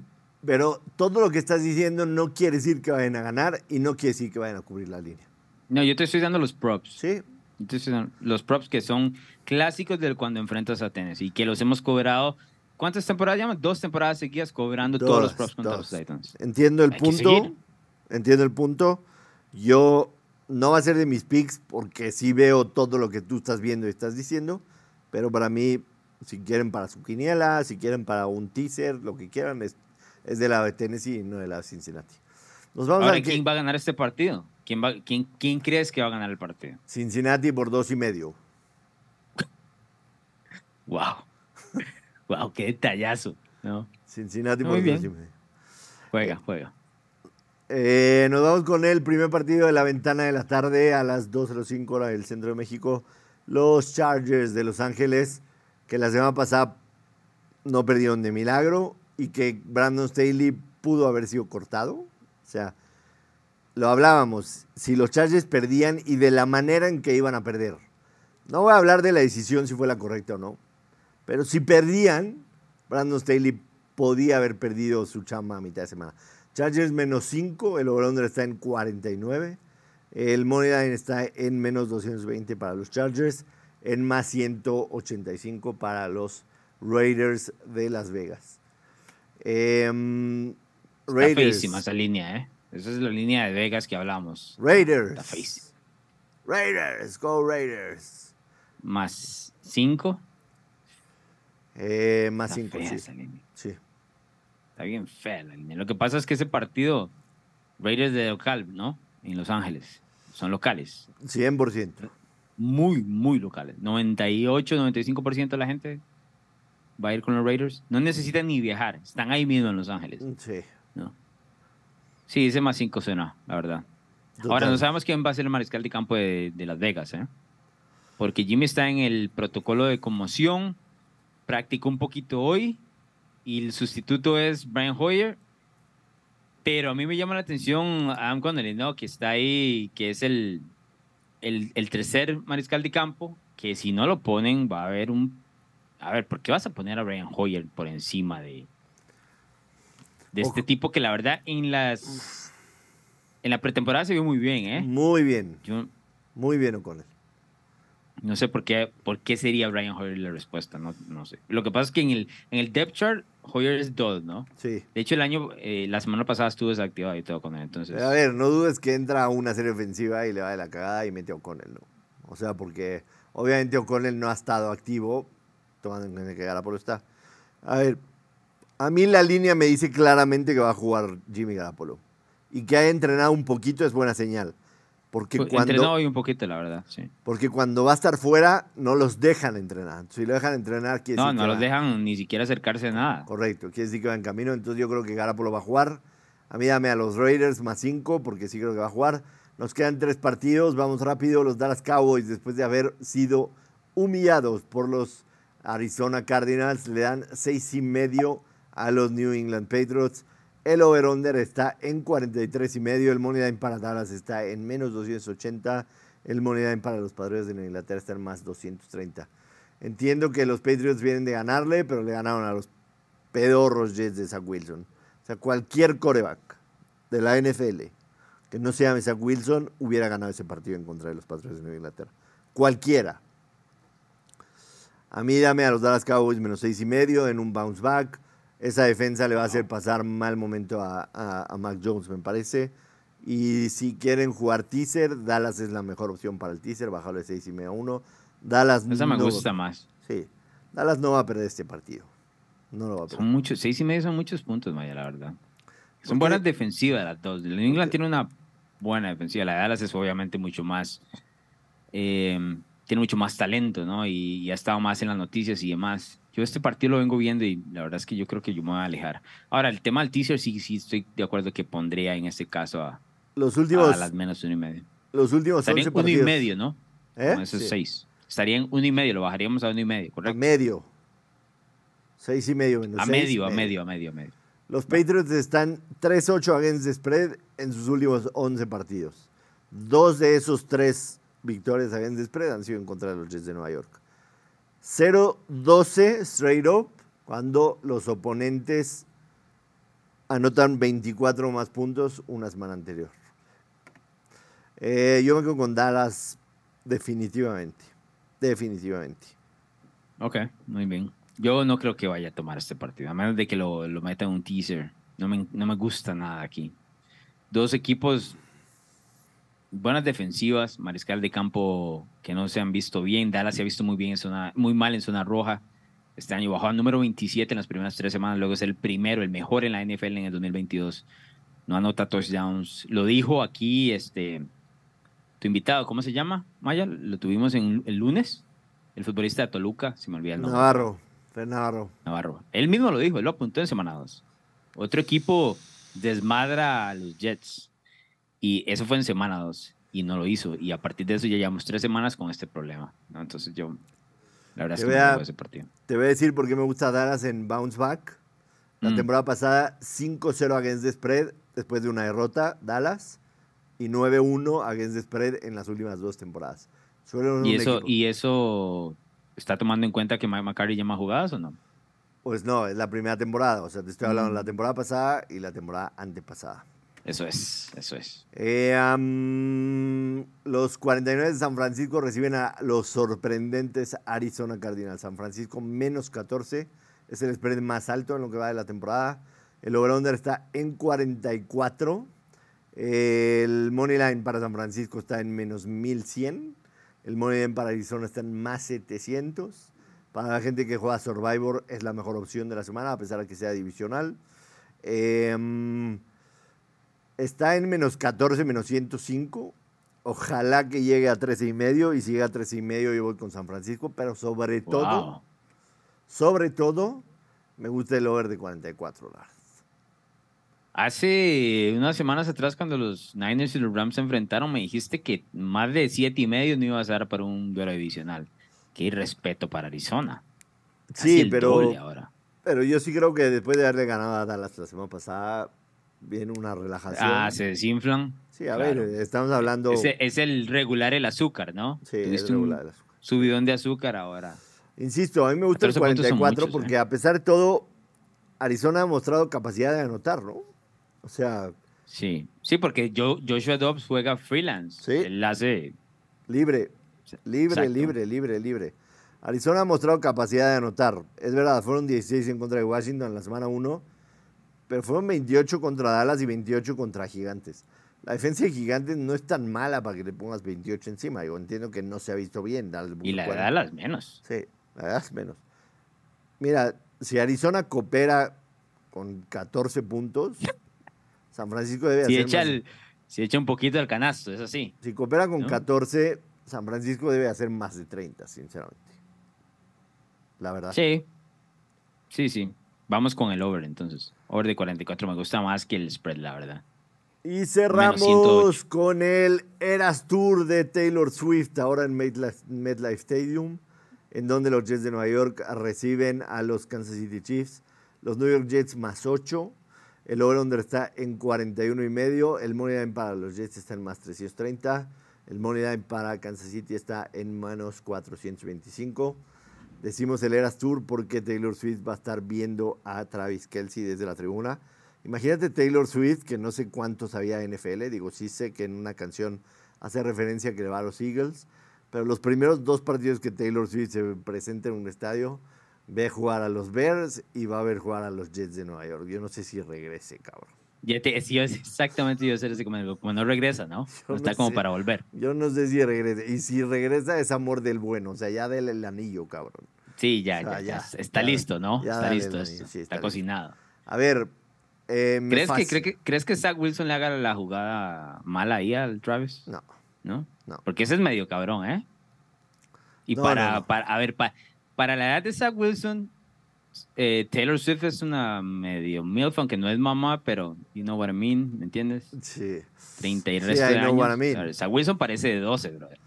Pero todo lo que estás diciendo no quiere decir que vayan a ganar y no quiere decir que vayan a cubrir la línea. No, yo te estoy dando los props. Sí. Entonces, los props que son clásicos del cuando enfrentas a Tennessee, que los hemos cobrado. ¿Cuántas temporadas llaman? Dos temporadas seguidas cobrando todos los props contra los Titans. Entiendo el punto. Entiendo el punto. Yo no va a ser de mis picks porque sí veo todo lo que tú estás viendo y estás diciendo, pero para mí, si quieren para su quiniela, si quieren para un teaser, lo que quieran, es, es de la de Tennessee y no de la de Cincinnati. Nos vamos Ahora, a ¿quién va a ganar este partido? ¿Quién, va, quién, ¿Quién crees que va a ganar el partido? Cincinnati por dos y medio. wow. wow, qué detallazo. ¿no? Cincinnati por dos y medio. Juega, juega. Eh, nos vamos con el primer partido de la ventana de la tarde a las 2.05 hora del centro de México. Los Chargers de Los Ángeles, que la semana pasada no perdieron de milagro y que Brandon Staley pudo haber sido cortado. O sea, lo hablábamos, si los Chargers perdían y de la manera en que iban a perder. No voy a hablar de la decisión si fue la correcta o no, pero si perdían, Brandon Staley podía haber perdido su chamba a mitad de semana. Chargers menos 5, el over está en 49. El money line está en menos 220 para los Chargers, en más 185 para los Raiders de Las Vegas. Eh, Raiders. Está esa línea, ¿eh? Esa es la línea de Vegas que hablamos. Raiders. Raiders, go Raiders. Más 5. Eh, más 5, sí. sí. Está bien fea la línea. Lo que pasa es que ese partido, Raiders de local, ¿no? En Los Ángeles. Son locales. 100%. Muy, muy locales. 98, 95% de la gente va a ir con los Raiders. No necesitan ni viajar. Están ahí mismo en Los Ángeles. Sí. ¿no? Sí, ese más 5 suena, la verdad. Ahora, no sabemos quién va a ser el mariscal de campo de, de Las Vegas, ¿eh? Porque Jimmy está en el protocolo de conmoción. Practicó un poquito hoy y el sustituto es Brian Hoyer. Pero a mí me llama la atención Adam Connelly, ¿no? Que está ahí, que es el, el, el, tercer mariscal de campo, que si no lo ponen va a haber un... A ver, ¿por qué vas a poner a Brian Hoyer por encima de, de este tipo que la verdad en las... En la pretemporada se vio muy bien, ¿eh? Muy bien. muy bien O'Connell. No sé por qué, por qué sería Brian Hoyer la respuesta, no, no sé. Lo que pasa es que en el, en el depth chart Hoyer es 2, ¿no? Sí. De hecho, el año, eh, la semana pasada estuvo desactivado y todo con él, entonces... A ver, no dudes que entra a una serie ofensiva y le va de la cagada y mete a O'Connell, ¿no? O sea, porque obviamente O'Connell no ha estado activo, tomando en cuenta que Garapolo está. A ver, a mí la línea me dice claramente que va a jugar Jimmy Garapolo. Y que ha entrenado un poquito es buena señal. Porque pues, cuando, entrenó hoy un poquito, la verdad, sí. Porque cuando va a estar fuera, no los dejan entrenar. Si lo dejan entrenar, quiere no, decir. No, no los dejan ni siquiera acercarse a nada. Correcto, quiere decir que va en camino. Entonces yo creo que Garapolo va a jugar. A mí dame a los Raiders más cinco, porque sí creo que va a jugar. Nos quedan tres partidos, vamos rápido. Los Dallas Cowboys, después de haber sido humillados por los Arizona Cardinals, le dan seis y medio a los New England Patriots. El over-under está en 43 y medio. El money line para Dallas está en menos 280. El money line para los padres de Inglaterra está en más 230. Entiendo que los Patriots vienen de ganarle, pero le ganaron a los pedorros Jets de Zach Wilson. O sea, cualquier coreback de la NFL que no se llame Zach Wilson hubiera ganado ese partido en contra de los Patriots de Nueva Inglaterra. Cualquiera. A mí dame a los Dallas Cowboys menos seis y medio en un bounce back. Esa defensa le va a hacer pasar mal momento a, a, Mac Jones, me parece. Y si quieren jugar teaser, Dallas es la mejor opción para el teaser, bajarlo de 6 y medio a 1. Dallas Esa me gusta más. Sí. Dallas no va a perder este partido. No lo va a perder. Son muchos, 6 y medio son muchos puntos, Maya, la verdad. Son buenas defensivas las dos. El New England tiene una buena defensiva. La de Dallas es obviamente mucho más. Eh, tiene mucho más talento, ¿no? Y, y, ha estado más en las noticias y demás. Yo este partido lo vengo viendo y la verdad es que yo creo que yo me voy a alejar. Ahora, el tema del teaser sí, sí estoy de acuerdo que pondría en este caso a, los últimos, a las menos uno y medio. Los últimos Estaría uno y medio, ¿no? ¿Eh? Con esos seis. Estaría en uno y medio, lo bajaríamos a uno y medio, ¿correcto? A medio. Seis y medio menos A seis, medio, a medio, a medio, a medio. Los Patriots están 3-8 against the spread en sus últimos 11 partidos. Dos de esos tres victorias against the spread han sido en contra de los Jets de Nueva York. 0-12 straight up cuando los oponentes anotan 24 más puntos una semana anterior. Eh, yo me quedo con Dallas definitivamente. Definitivamente. Ok, muy bien. Yo no creo que vaya a tomar este partido, a menos de que lo, lo meta en un teaser. No me, no me gusta nada aquí. Dos equipos, buenas defensivas, mariscal de campo que no se han visto bien. Dallas se ha visto muy bien en zona, muy mal en zona roja. Este año bajó al número 27 en las primeras tres semanas, luego es el primero, el mejor en la NFL en el 2022. No anota touchdowns. Lo dijo aquí este, tu invitado, ¿cómo se llama? Maya, lo tuvimos en, el lunes. El futbolista de Toluca, se me olvida el nombre. Navarro, Navarro. Navarro. Él mismo lo dijo, él lo apuntó en semana 2. Otro equipo desmadra a los Jets. Y eso fue en semana 2 y no lo hizo. Y a partir de eso ya llevamos tres semanas con este problema. Entonces yo, la verdad es que me ese partido. Te voy a decir por qué me gusta Dallas en bounce back. La mm. temporada pasada 5-0 against the spread después de una derrota, Dallas, y 9-1 against the spread en las últimas dos temporadas. ¿Y eso, ¿Y eso está tomando en cuenta que Mike McCarthy llama jugadas o no? Pues no, es la primera temporada. O sea, te estoy hablando de la mm. temporada pasada y la temporada antepasada. Eso es, eso es. Eh, los 49 de San Francisco reciben a los sorprendentes Arizona Cardinals. San Francisco menos 14 es el spread más alto en lo que va de la temporada. El over-under está en 44. El money line para San Francisco está en menos 1100. El money line para Arizona está en más 700. Para la gente que juega Survivor es la mejor opción de la semana, a pesar de que sea divisional. Eh, Está en menos 14, menos 105. Ojalá que llegue a 13 y medio. Y si llega a 13 y medio, yo voy con San Francisco. Pero sobre todo, sobre todo, me gusta el over de 44 dólares. Hace unas semanas atrás, cuando los Niners y los Rams se enfrentaron, me dijiste que más de 7 y medio no iba a ser para un duelo adicional. Qué irrespeto para Arizona. sí, pero, pero yo sí creo que después de haberle ganado a Dallas la semana pasada, viene una relajación. Ah, se desinflan. Sí, a ver, estamos hablando. Es, el regular el azúcar, ¿no? Sí, es regular el azúcar. Subidón de azúcar ahora. Insisto, a mí me gusta el 44 porque ¿eh? a pesar de todo, Arizona ha mostrado capacidad de anotar, ¿no? O sea. Sí, sí, porque Joshua Dobbs juega freelance. Sí. Él hace. Libre, libre, libre, libre, libre. Arizona ha mostrado capacidad de anotar. Es verdad, fueron 16 en contra de Washington en la semana 1 pero fueron 28 contra Dallas y 28 contra Gigantes. La defensa de Gigantes no es tan mala para que le pongas 28 encima. Yo entiendo que no se ha visto bien. y la de Dallas menos. Sí, la de Dallas menos. Mira, si Arizona coopera con 14 puntos, San Francisco debe si hacer echa más. si echa un poquito al canasto, es así. Si coopera con 14, San Francisco debe hacer más de 30, sinceramente. La verdad. Sí. Sí, sí. Vamos con el over entonces. Over de 44 me gusta más que el spread, la verdad. Y cerramos con el Eras Tour de Taylor Swift, ahora en MetLife, Stadium, en donde los Jets de Nueva York reciben a los Kansas City Chiefs. Los New York Jets más 8. El over-under está en 41 y medio. El money line para los Jets está en más 330. El money line para Kansas City está en menos 425. Decimos el Eras Tour porque Taylor Swift va a estar viendo a Travis Kelsey desde la tribuna. Imagínate Taylor Swift, que no sé cuánto sabía NFL, digo, sí sé que en una canción hace referencia que le va a los Eagles, pero los primeros dos partidos que Taylor Swift se presenta en un estadio, ve jugar a los Bears y va a ver jugar a los Jets de Nueva York. Yo no sé si regrese, cabrón. Ya te, exactamente yo sé como, como no regresa, ¿no? no está como para volver. Yo no sé si regresa. Y si regresa es amor del bueno, o sea, ya del el anillo, cabrón. Sí, ya, ya, Está listo, ¿no? está listo. está, cocinado. A ver. Eh, ¿Crees, que, ¿Crees que Zach Wilson le haga la jugada mala ahí al Travis? No. ¿No? No. Porque ese es medio cabrón, ¿eh? Y para, para, a ver, para la edad de Zach Wilson, eh, Taylor Swift es una medio milf, aunque no es mamá, pero you know what I mean, ¿me entiendes? Sí. 30 y resto de años. Wilson parece de 12, brother.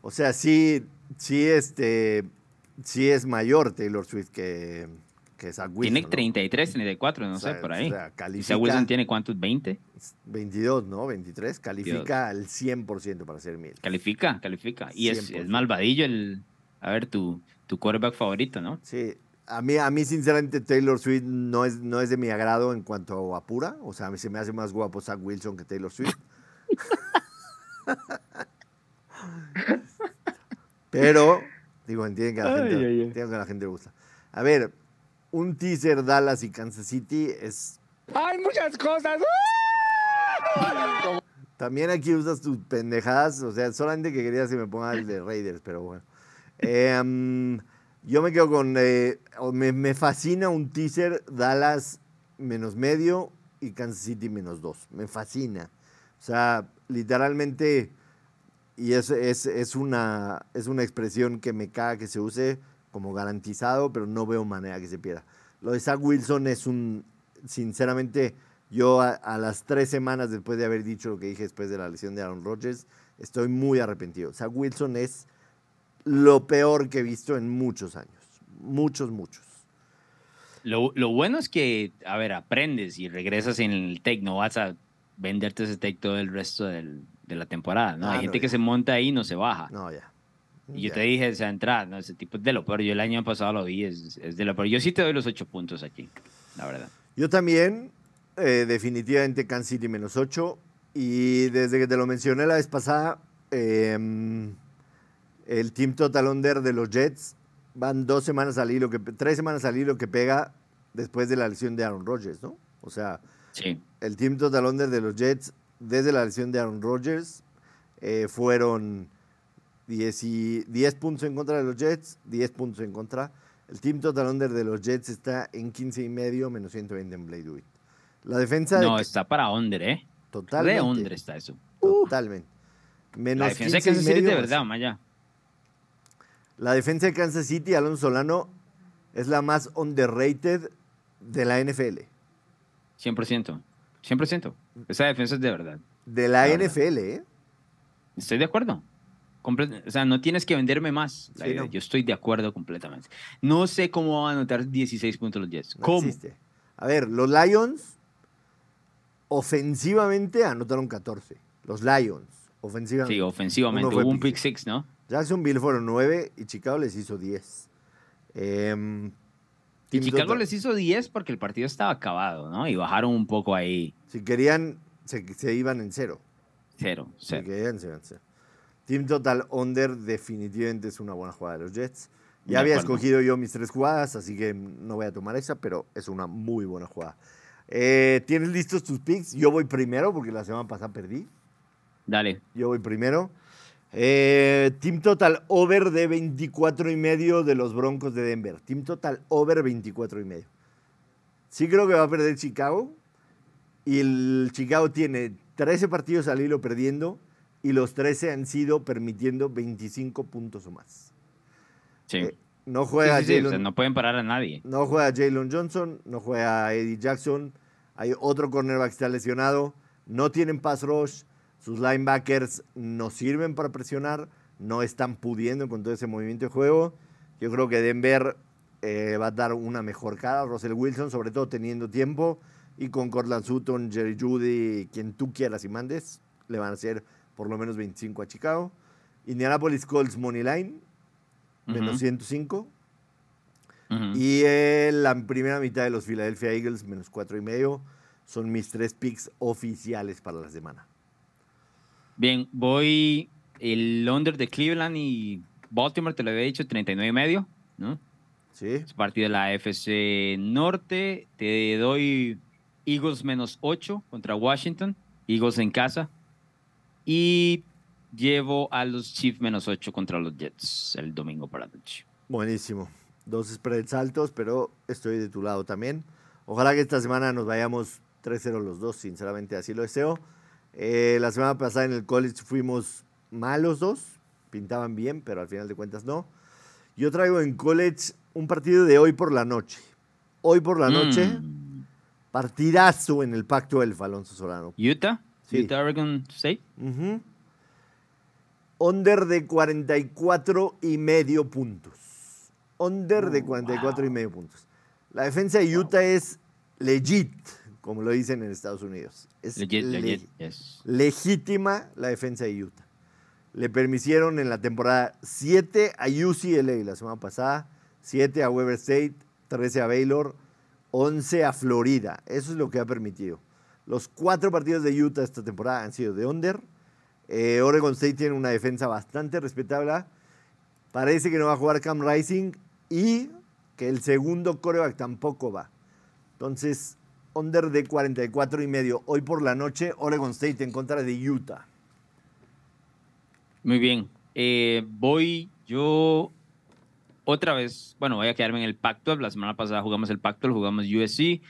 O sea, sí, sí, este, sí es mayor Taylor Swift que, que Zach Wilson. Tiene 33, 34, no sé, por ahí. O sea, califica, ¿Y Wilson tiene cuántos? ¿20? 22, ¿no? 23. Califica al 100% para ser mil. Califica, califica. Y es, es, malvadillo el, a ver, tu, tu quarterback favorito, ¿no? Sí, A mí, a mí, sinceramente, Taylor Swift no es, no es de mi agrado en cuanto a pura. O sea, a mí se me hace más guapo Zach Wilson que Taylor Swift. Pero, digo, entienden que, a la gente, que a la gente le gusta. A ver, un teaser Dallas y Kansas City es... ¡Hay muchas cosas! También aquí usas tus pendejadas. O sea, solamente que quería que me ponga el de Raiders, pero bueno. Eh, yo me quedo con. Eh, me, fascina un teaser Dallas menos medio y Kansas City menos dos. Me fascina. O sea, literalmente. Y es, es, una, es una expresión que me caga que se use como garantizado, pero no veo manera que se pierda. Lo de Zach Wilson es un. Sinceramente, yo a, a las tres semanas después de haber dicho lo que dije después de la lesión de Aaron Rodgers, estoy muy arrepentido. Zach Wilson es lo peor que he visto en muchos años. Muchos, muchos. Lo, bueno es que, a ver, aprendes y regresas en el tech, no vas a venderte ese tech todo el resto de la temporada, ¿no? Hay ah, gente que se monta ahí y no se baja. No, ya. Y yo te dije esa entrada, ¿no? Ese tipo es de lo peor. Yo el año pasado lo vi, es, de lo peor. Yo sí te doy los ocho puntos aquí, la verdad. Yo también, eh, definitivamente Kansas City menos ocho. Y desde que te lo mencioné la vez pasada, eh, el Team Total Under de los Jets van dos semanas al hilo, que, tres semanas al hilo que pega después de la lesión de Aaron Rodgers, ¿no? O sea, el Team Total Under de los Jets desde la lesión de Aaron Rodgers eh, fueron 10, y, 10 puntos en contra de los Jets, 10 puntos en contra. El Team Total Under de los Jets está en 15 y medio, menos 120 en Blade La defensa... No, está para under, ¿eh? Totalmente. De under está eso. Totalmente. Menos la defensa que es de verdad, Maya. La defensa de Kansas City, Alonso Solano, es la más underrated de la NFL. 100%. 100%. Esa defensa es de verdad. De la, NFL, ¿eh? Estoy de acuerdo. o sea, no tienes que venderme más. Yo estoy de acuerdo completamente. No sé cómo van a anotar 16 puntos los Jets. ¿Cómo? A ver, los Lions ofensivamente anotaron 14. Los Lions, ofensivamente. Sí, ofensivamente. Hubo un pick six, ¿no? Jacksonville fueron 9 y Chicago les hizo 10. Em, y Chicago les hizo 10 porque el partido estaba acabado, ¿no? Y bajaron un poco ahí. Si querían, se, iban en cero. Cero, cero. Si querían, se iban en cero. Team Total Under definitivamente es una buena jugada de los Jets. Ya había escogido yo mis tres jugadas, así que no voy a tomar esa, pero es una muy buena jugada. Eh, ¿Tienes listos tus picks? Yo voy primero porque la semana pasada perdí. Dale. Yo voy primero. Eh, team Total over de 24 y medio de los Broncos de Denver. Team Total over 24 y medio. Sí creo que va a perder Chicago. Y el Chicago tiene 13 partidos al hilo perdiendo y los 13 han sido permitiendo 25 puntos o más. Sí. Eh, no juega no pueden parar a nadie. No juega Jalen Johnson, no juega Eddie Jackson. Hay otro cornerback que está lesionado. No tienen pass rush. Sus linebackers no sirven para presionar, no están pudiendo con todo ese movimiento de juego. Yo creo que Denver eh, va a dar una mejor cara a Russell Wilson, sobre todo teniendo tiempo. Y con Cortland Sutton, Jerry Judy, quien tú quieras y mandes, le van a hacer por lo menos 25 a Chicago. Indianapolis Colts Money Line, menos 105. Y la primera mitad de los Philadelphia Eagles, menos 4 y medio, son mis tres picks oficiales para la semana. Bien, voy el under de Cleveland y Baltimore, te lo había dicho, 39 y medio, ¿no? Sí. Es partido de la AFC Norte. Te doy Eagles menos 8 contra Washington. Eagles en casa. Y llevo a los Chiefs menos 8 contra los Jets el domingo para la noche. Buenísimo. Dos spreads altos, pero estoy de tu lado también. Ojalá que esta semana nos vayamos 3-0 los dos, sinceramente así lo deseo. Eh, la semana pasada en el college fuimos malos dos, pintaban bien, pero al final de cuentas no. Yo traigo en college un partido de hoy por la noche. Hoy por la noche, mm. partidazo en el Pacto del Alonso Solano. ¿Utah? ¿Utah, Oregon State? Under de 44 y medio puntos. Under de 44 y medio puntos. La defensa de Utah es legit como lo dicen en Estados Unidos. Es legítima la defensa de Utah. Le permitieron en la temporada 7 a UCLA la semana pasada, 7 a Weber State, 13 a Baylor, 11 a Florida. Eso es lo que ha permitido. Los cuatro partidos de Utah esta temporada han sido de under. Eh, Oregon State tiene una defensa bastante respetable. Parece que no va a jugar Cam Rising y que el segundo coreback tampoco va. Entonces, under de 44 y medio. Hoy por la noche, Oregon State en contra de Utah. Muy bien. Eh, voy yo otra vez, bueno, voy a quedarme en el Pacto. La semana pasada jugamos el Pacto, jugamos USC.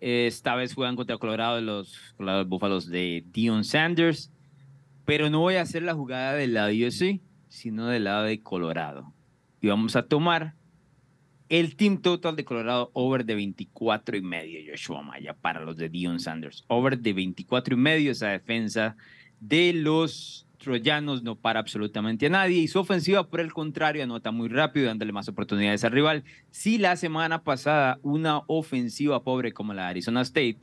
Esta vez juegan contra Colorado los Colorado Búfalos de Dion Sanders. Pero no voy a hacer la jugada del lado de USC, sino del lado de Colorado. Y vamos a tomar el team total de Colorado over de 24 y medio, Joshua Maya, para los de Dion Sanders. Over de 24 y medio, esa defensa de los troyanos no para absolutamente a nadie y su ofensiva, por el contrario, anota muy rápido, dándole más oportunidades al rival. Si la semana pasada una ofensiva pobre como la de Arizona State,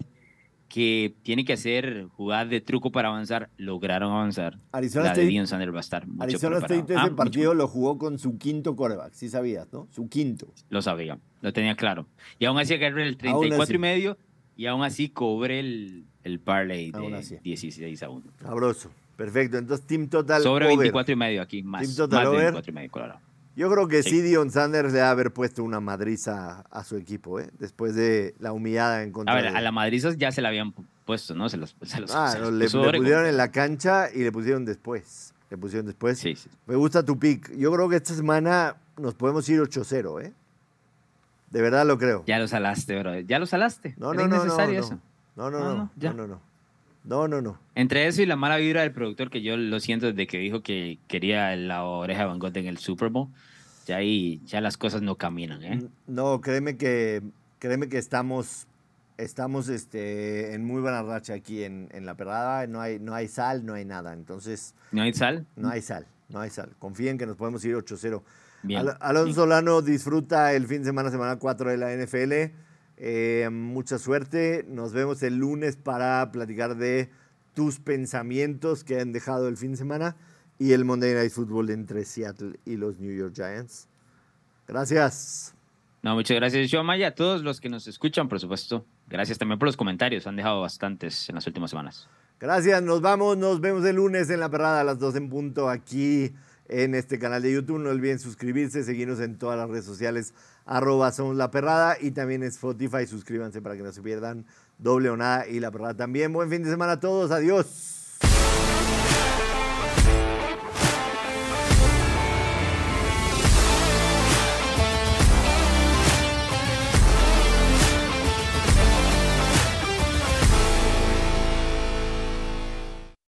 que tiene que hacer jugadas de truco para avanzar, lograron avanzar. Arizona la State, de Dion Sanders va a estar mucho Arizona preparado. State ese Ah, mucho- partido lo jugó con su quinto coreback, sí sabías, ¿no? Su quinto. Lo sabía, lo tenía claro. Y aún así agarré el Aún 34 así. y medio y aún así cobré el, el parlay de así. 16 a 1. Sabroso. Perfecto. Entonces, team total Sobre over. 24 y medio aquí, más, Team total más de over. 24 y medio Colorado. Yo creo que sí. Dion Sanders a haber puesto una madriza a su equipo, ¿eh? Después de la humillada en contra A ver, de... a la Madrizas ya se la habían pu- puesto, ¿no? Se los, se los, Ah, se los le, puso le Oregon. pusieron en la cancha y le pusieron después. Le pusieron después. Sí, sí. Me gusta tu pick. Yo creo que esta semana nos podemos ir 8-0, ¿eh? De verdad lo creo. Ya lo salaste, bro. Ya lo salaste. No, no, no, no, no. eso. No, no, No, no. no, No. No, no. No. Entre eso y la mala vibra del productor, que yo lo siento desde que dijo que quería la oreja de Van Gogh en el Super Bowl, ya ahí ya las cosas no caminan, ¿eh? No, créeme que, créeme que estamos, estamos este, en muy buena racha aquí en, en La Perrada. No hay, no hay sal, no hay nada. Entonces, ¿No hay sal? no hay sal, no hay sal. Confíen que nos podemos ir 8-0. Bien. Al- Alonso Solano disfruta el fin de semana, semana 4 de la NFL. Eh, mucha suerte. Nos vemos el lunes para platicar de tus pensamientos que han dejado el fin de semana y el Monday Night Football entre Seattle y los New York Giants. Gracias. No, muchas gracias, Joe Maya. A todos los que nos escuchan, por supuesto. Gracias también por los comentarios. Han dejado bastantes en las últimas semanas. Gracias, nos vamos, nos vemos el lunes en la perrada a las 2 en punto aquí en este canal de YouTube. No olviden suscribirse, seguirnos en todas las redes sociales, arroba somos la perrada y también Spotify. Suscríbanse para que no se pierdan doble o nada y la perrada también. Buen fin de semana a todos, adiós.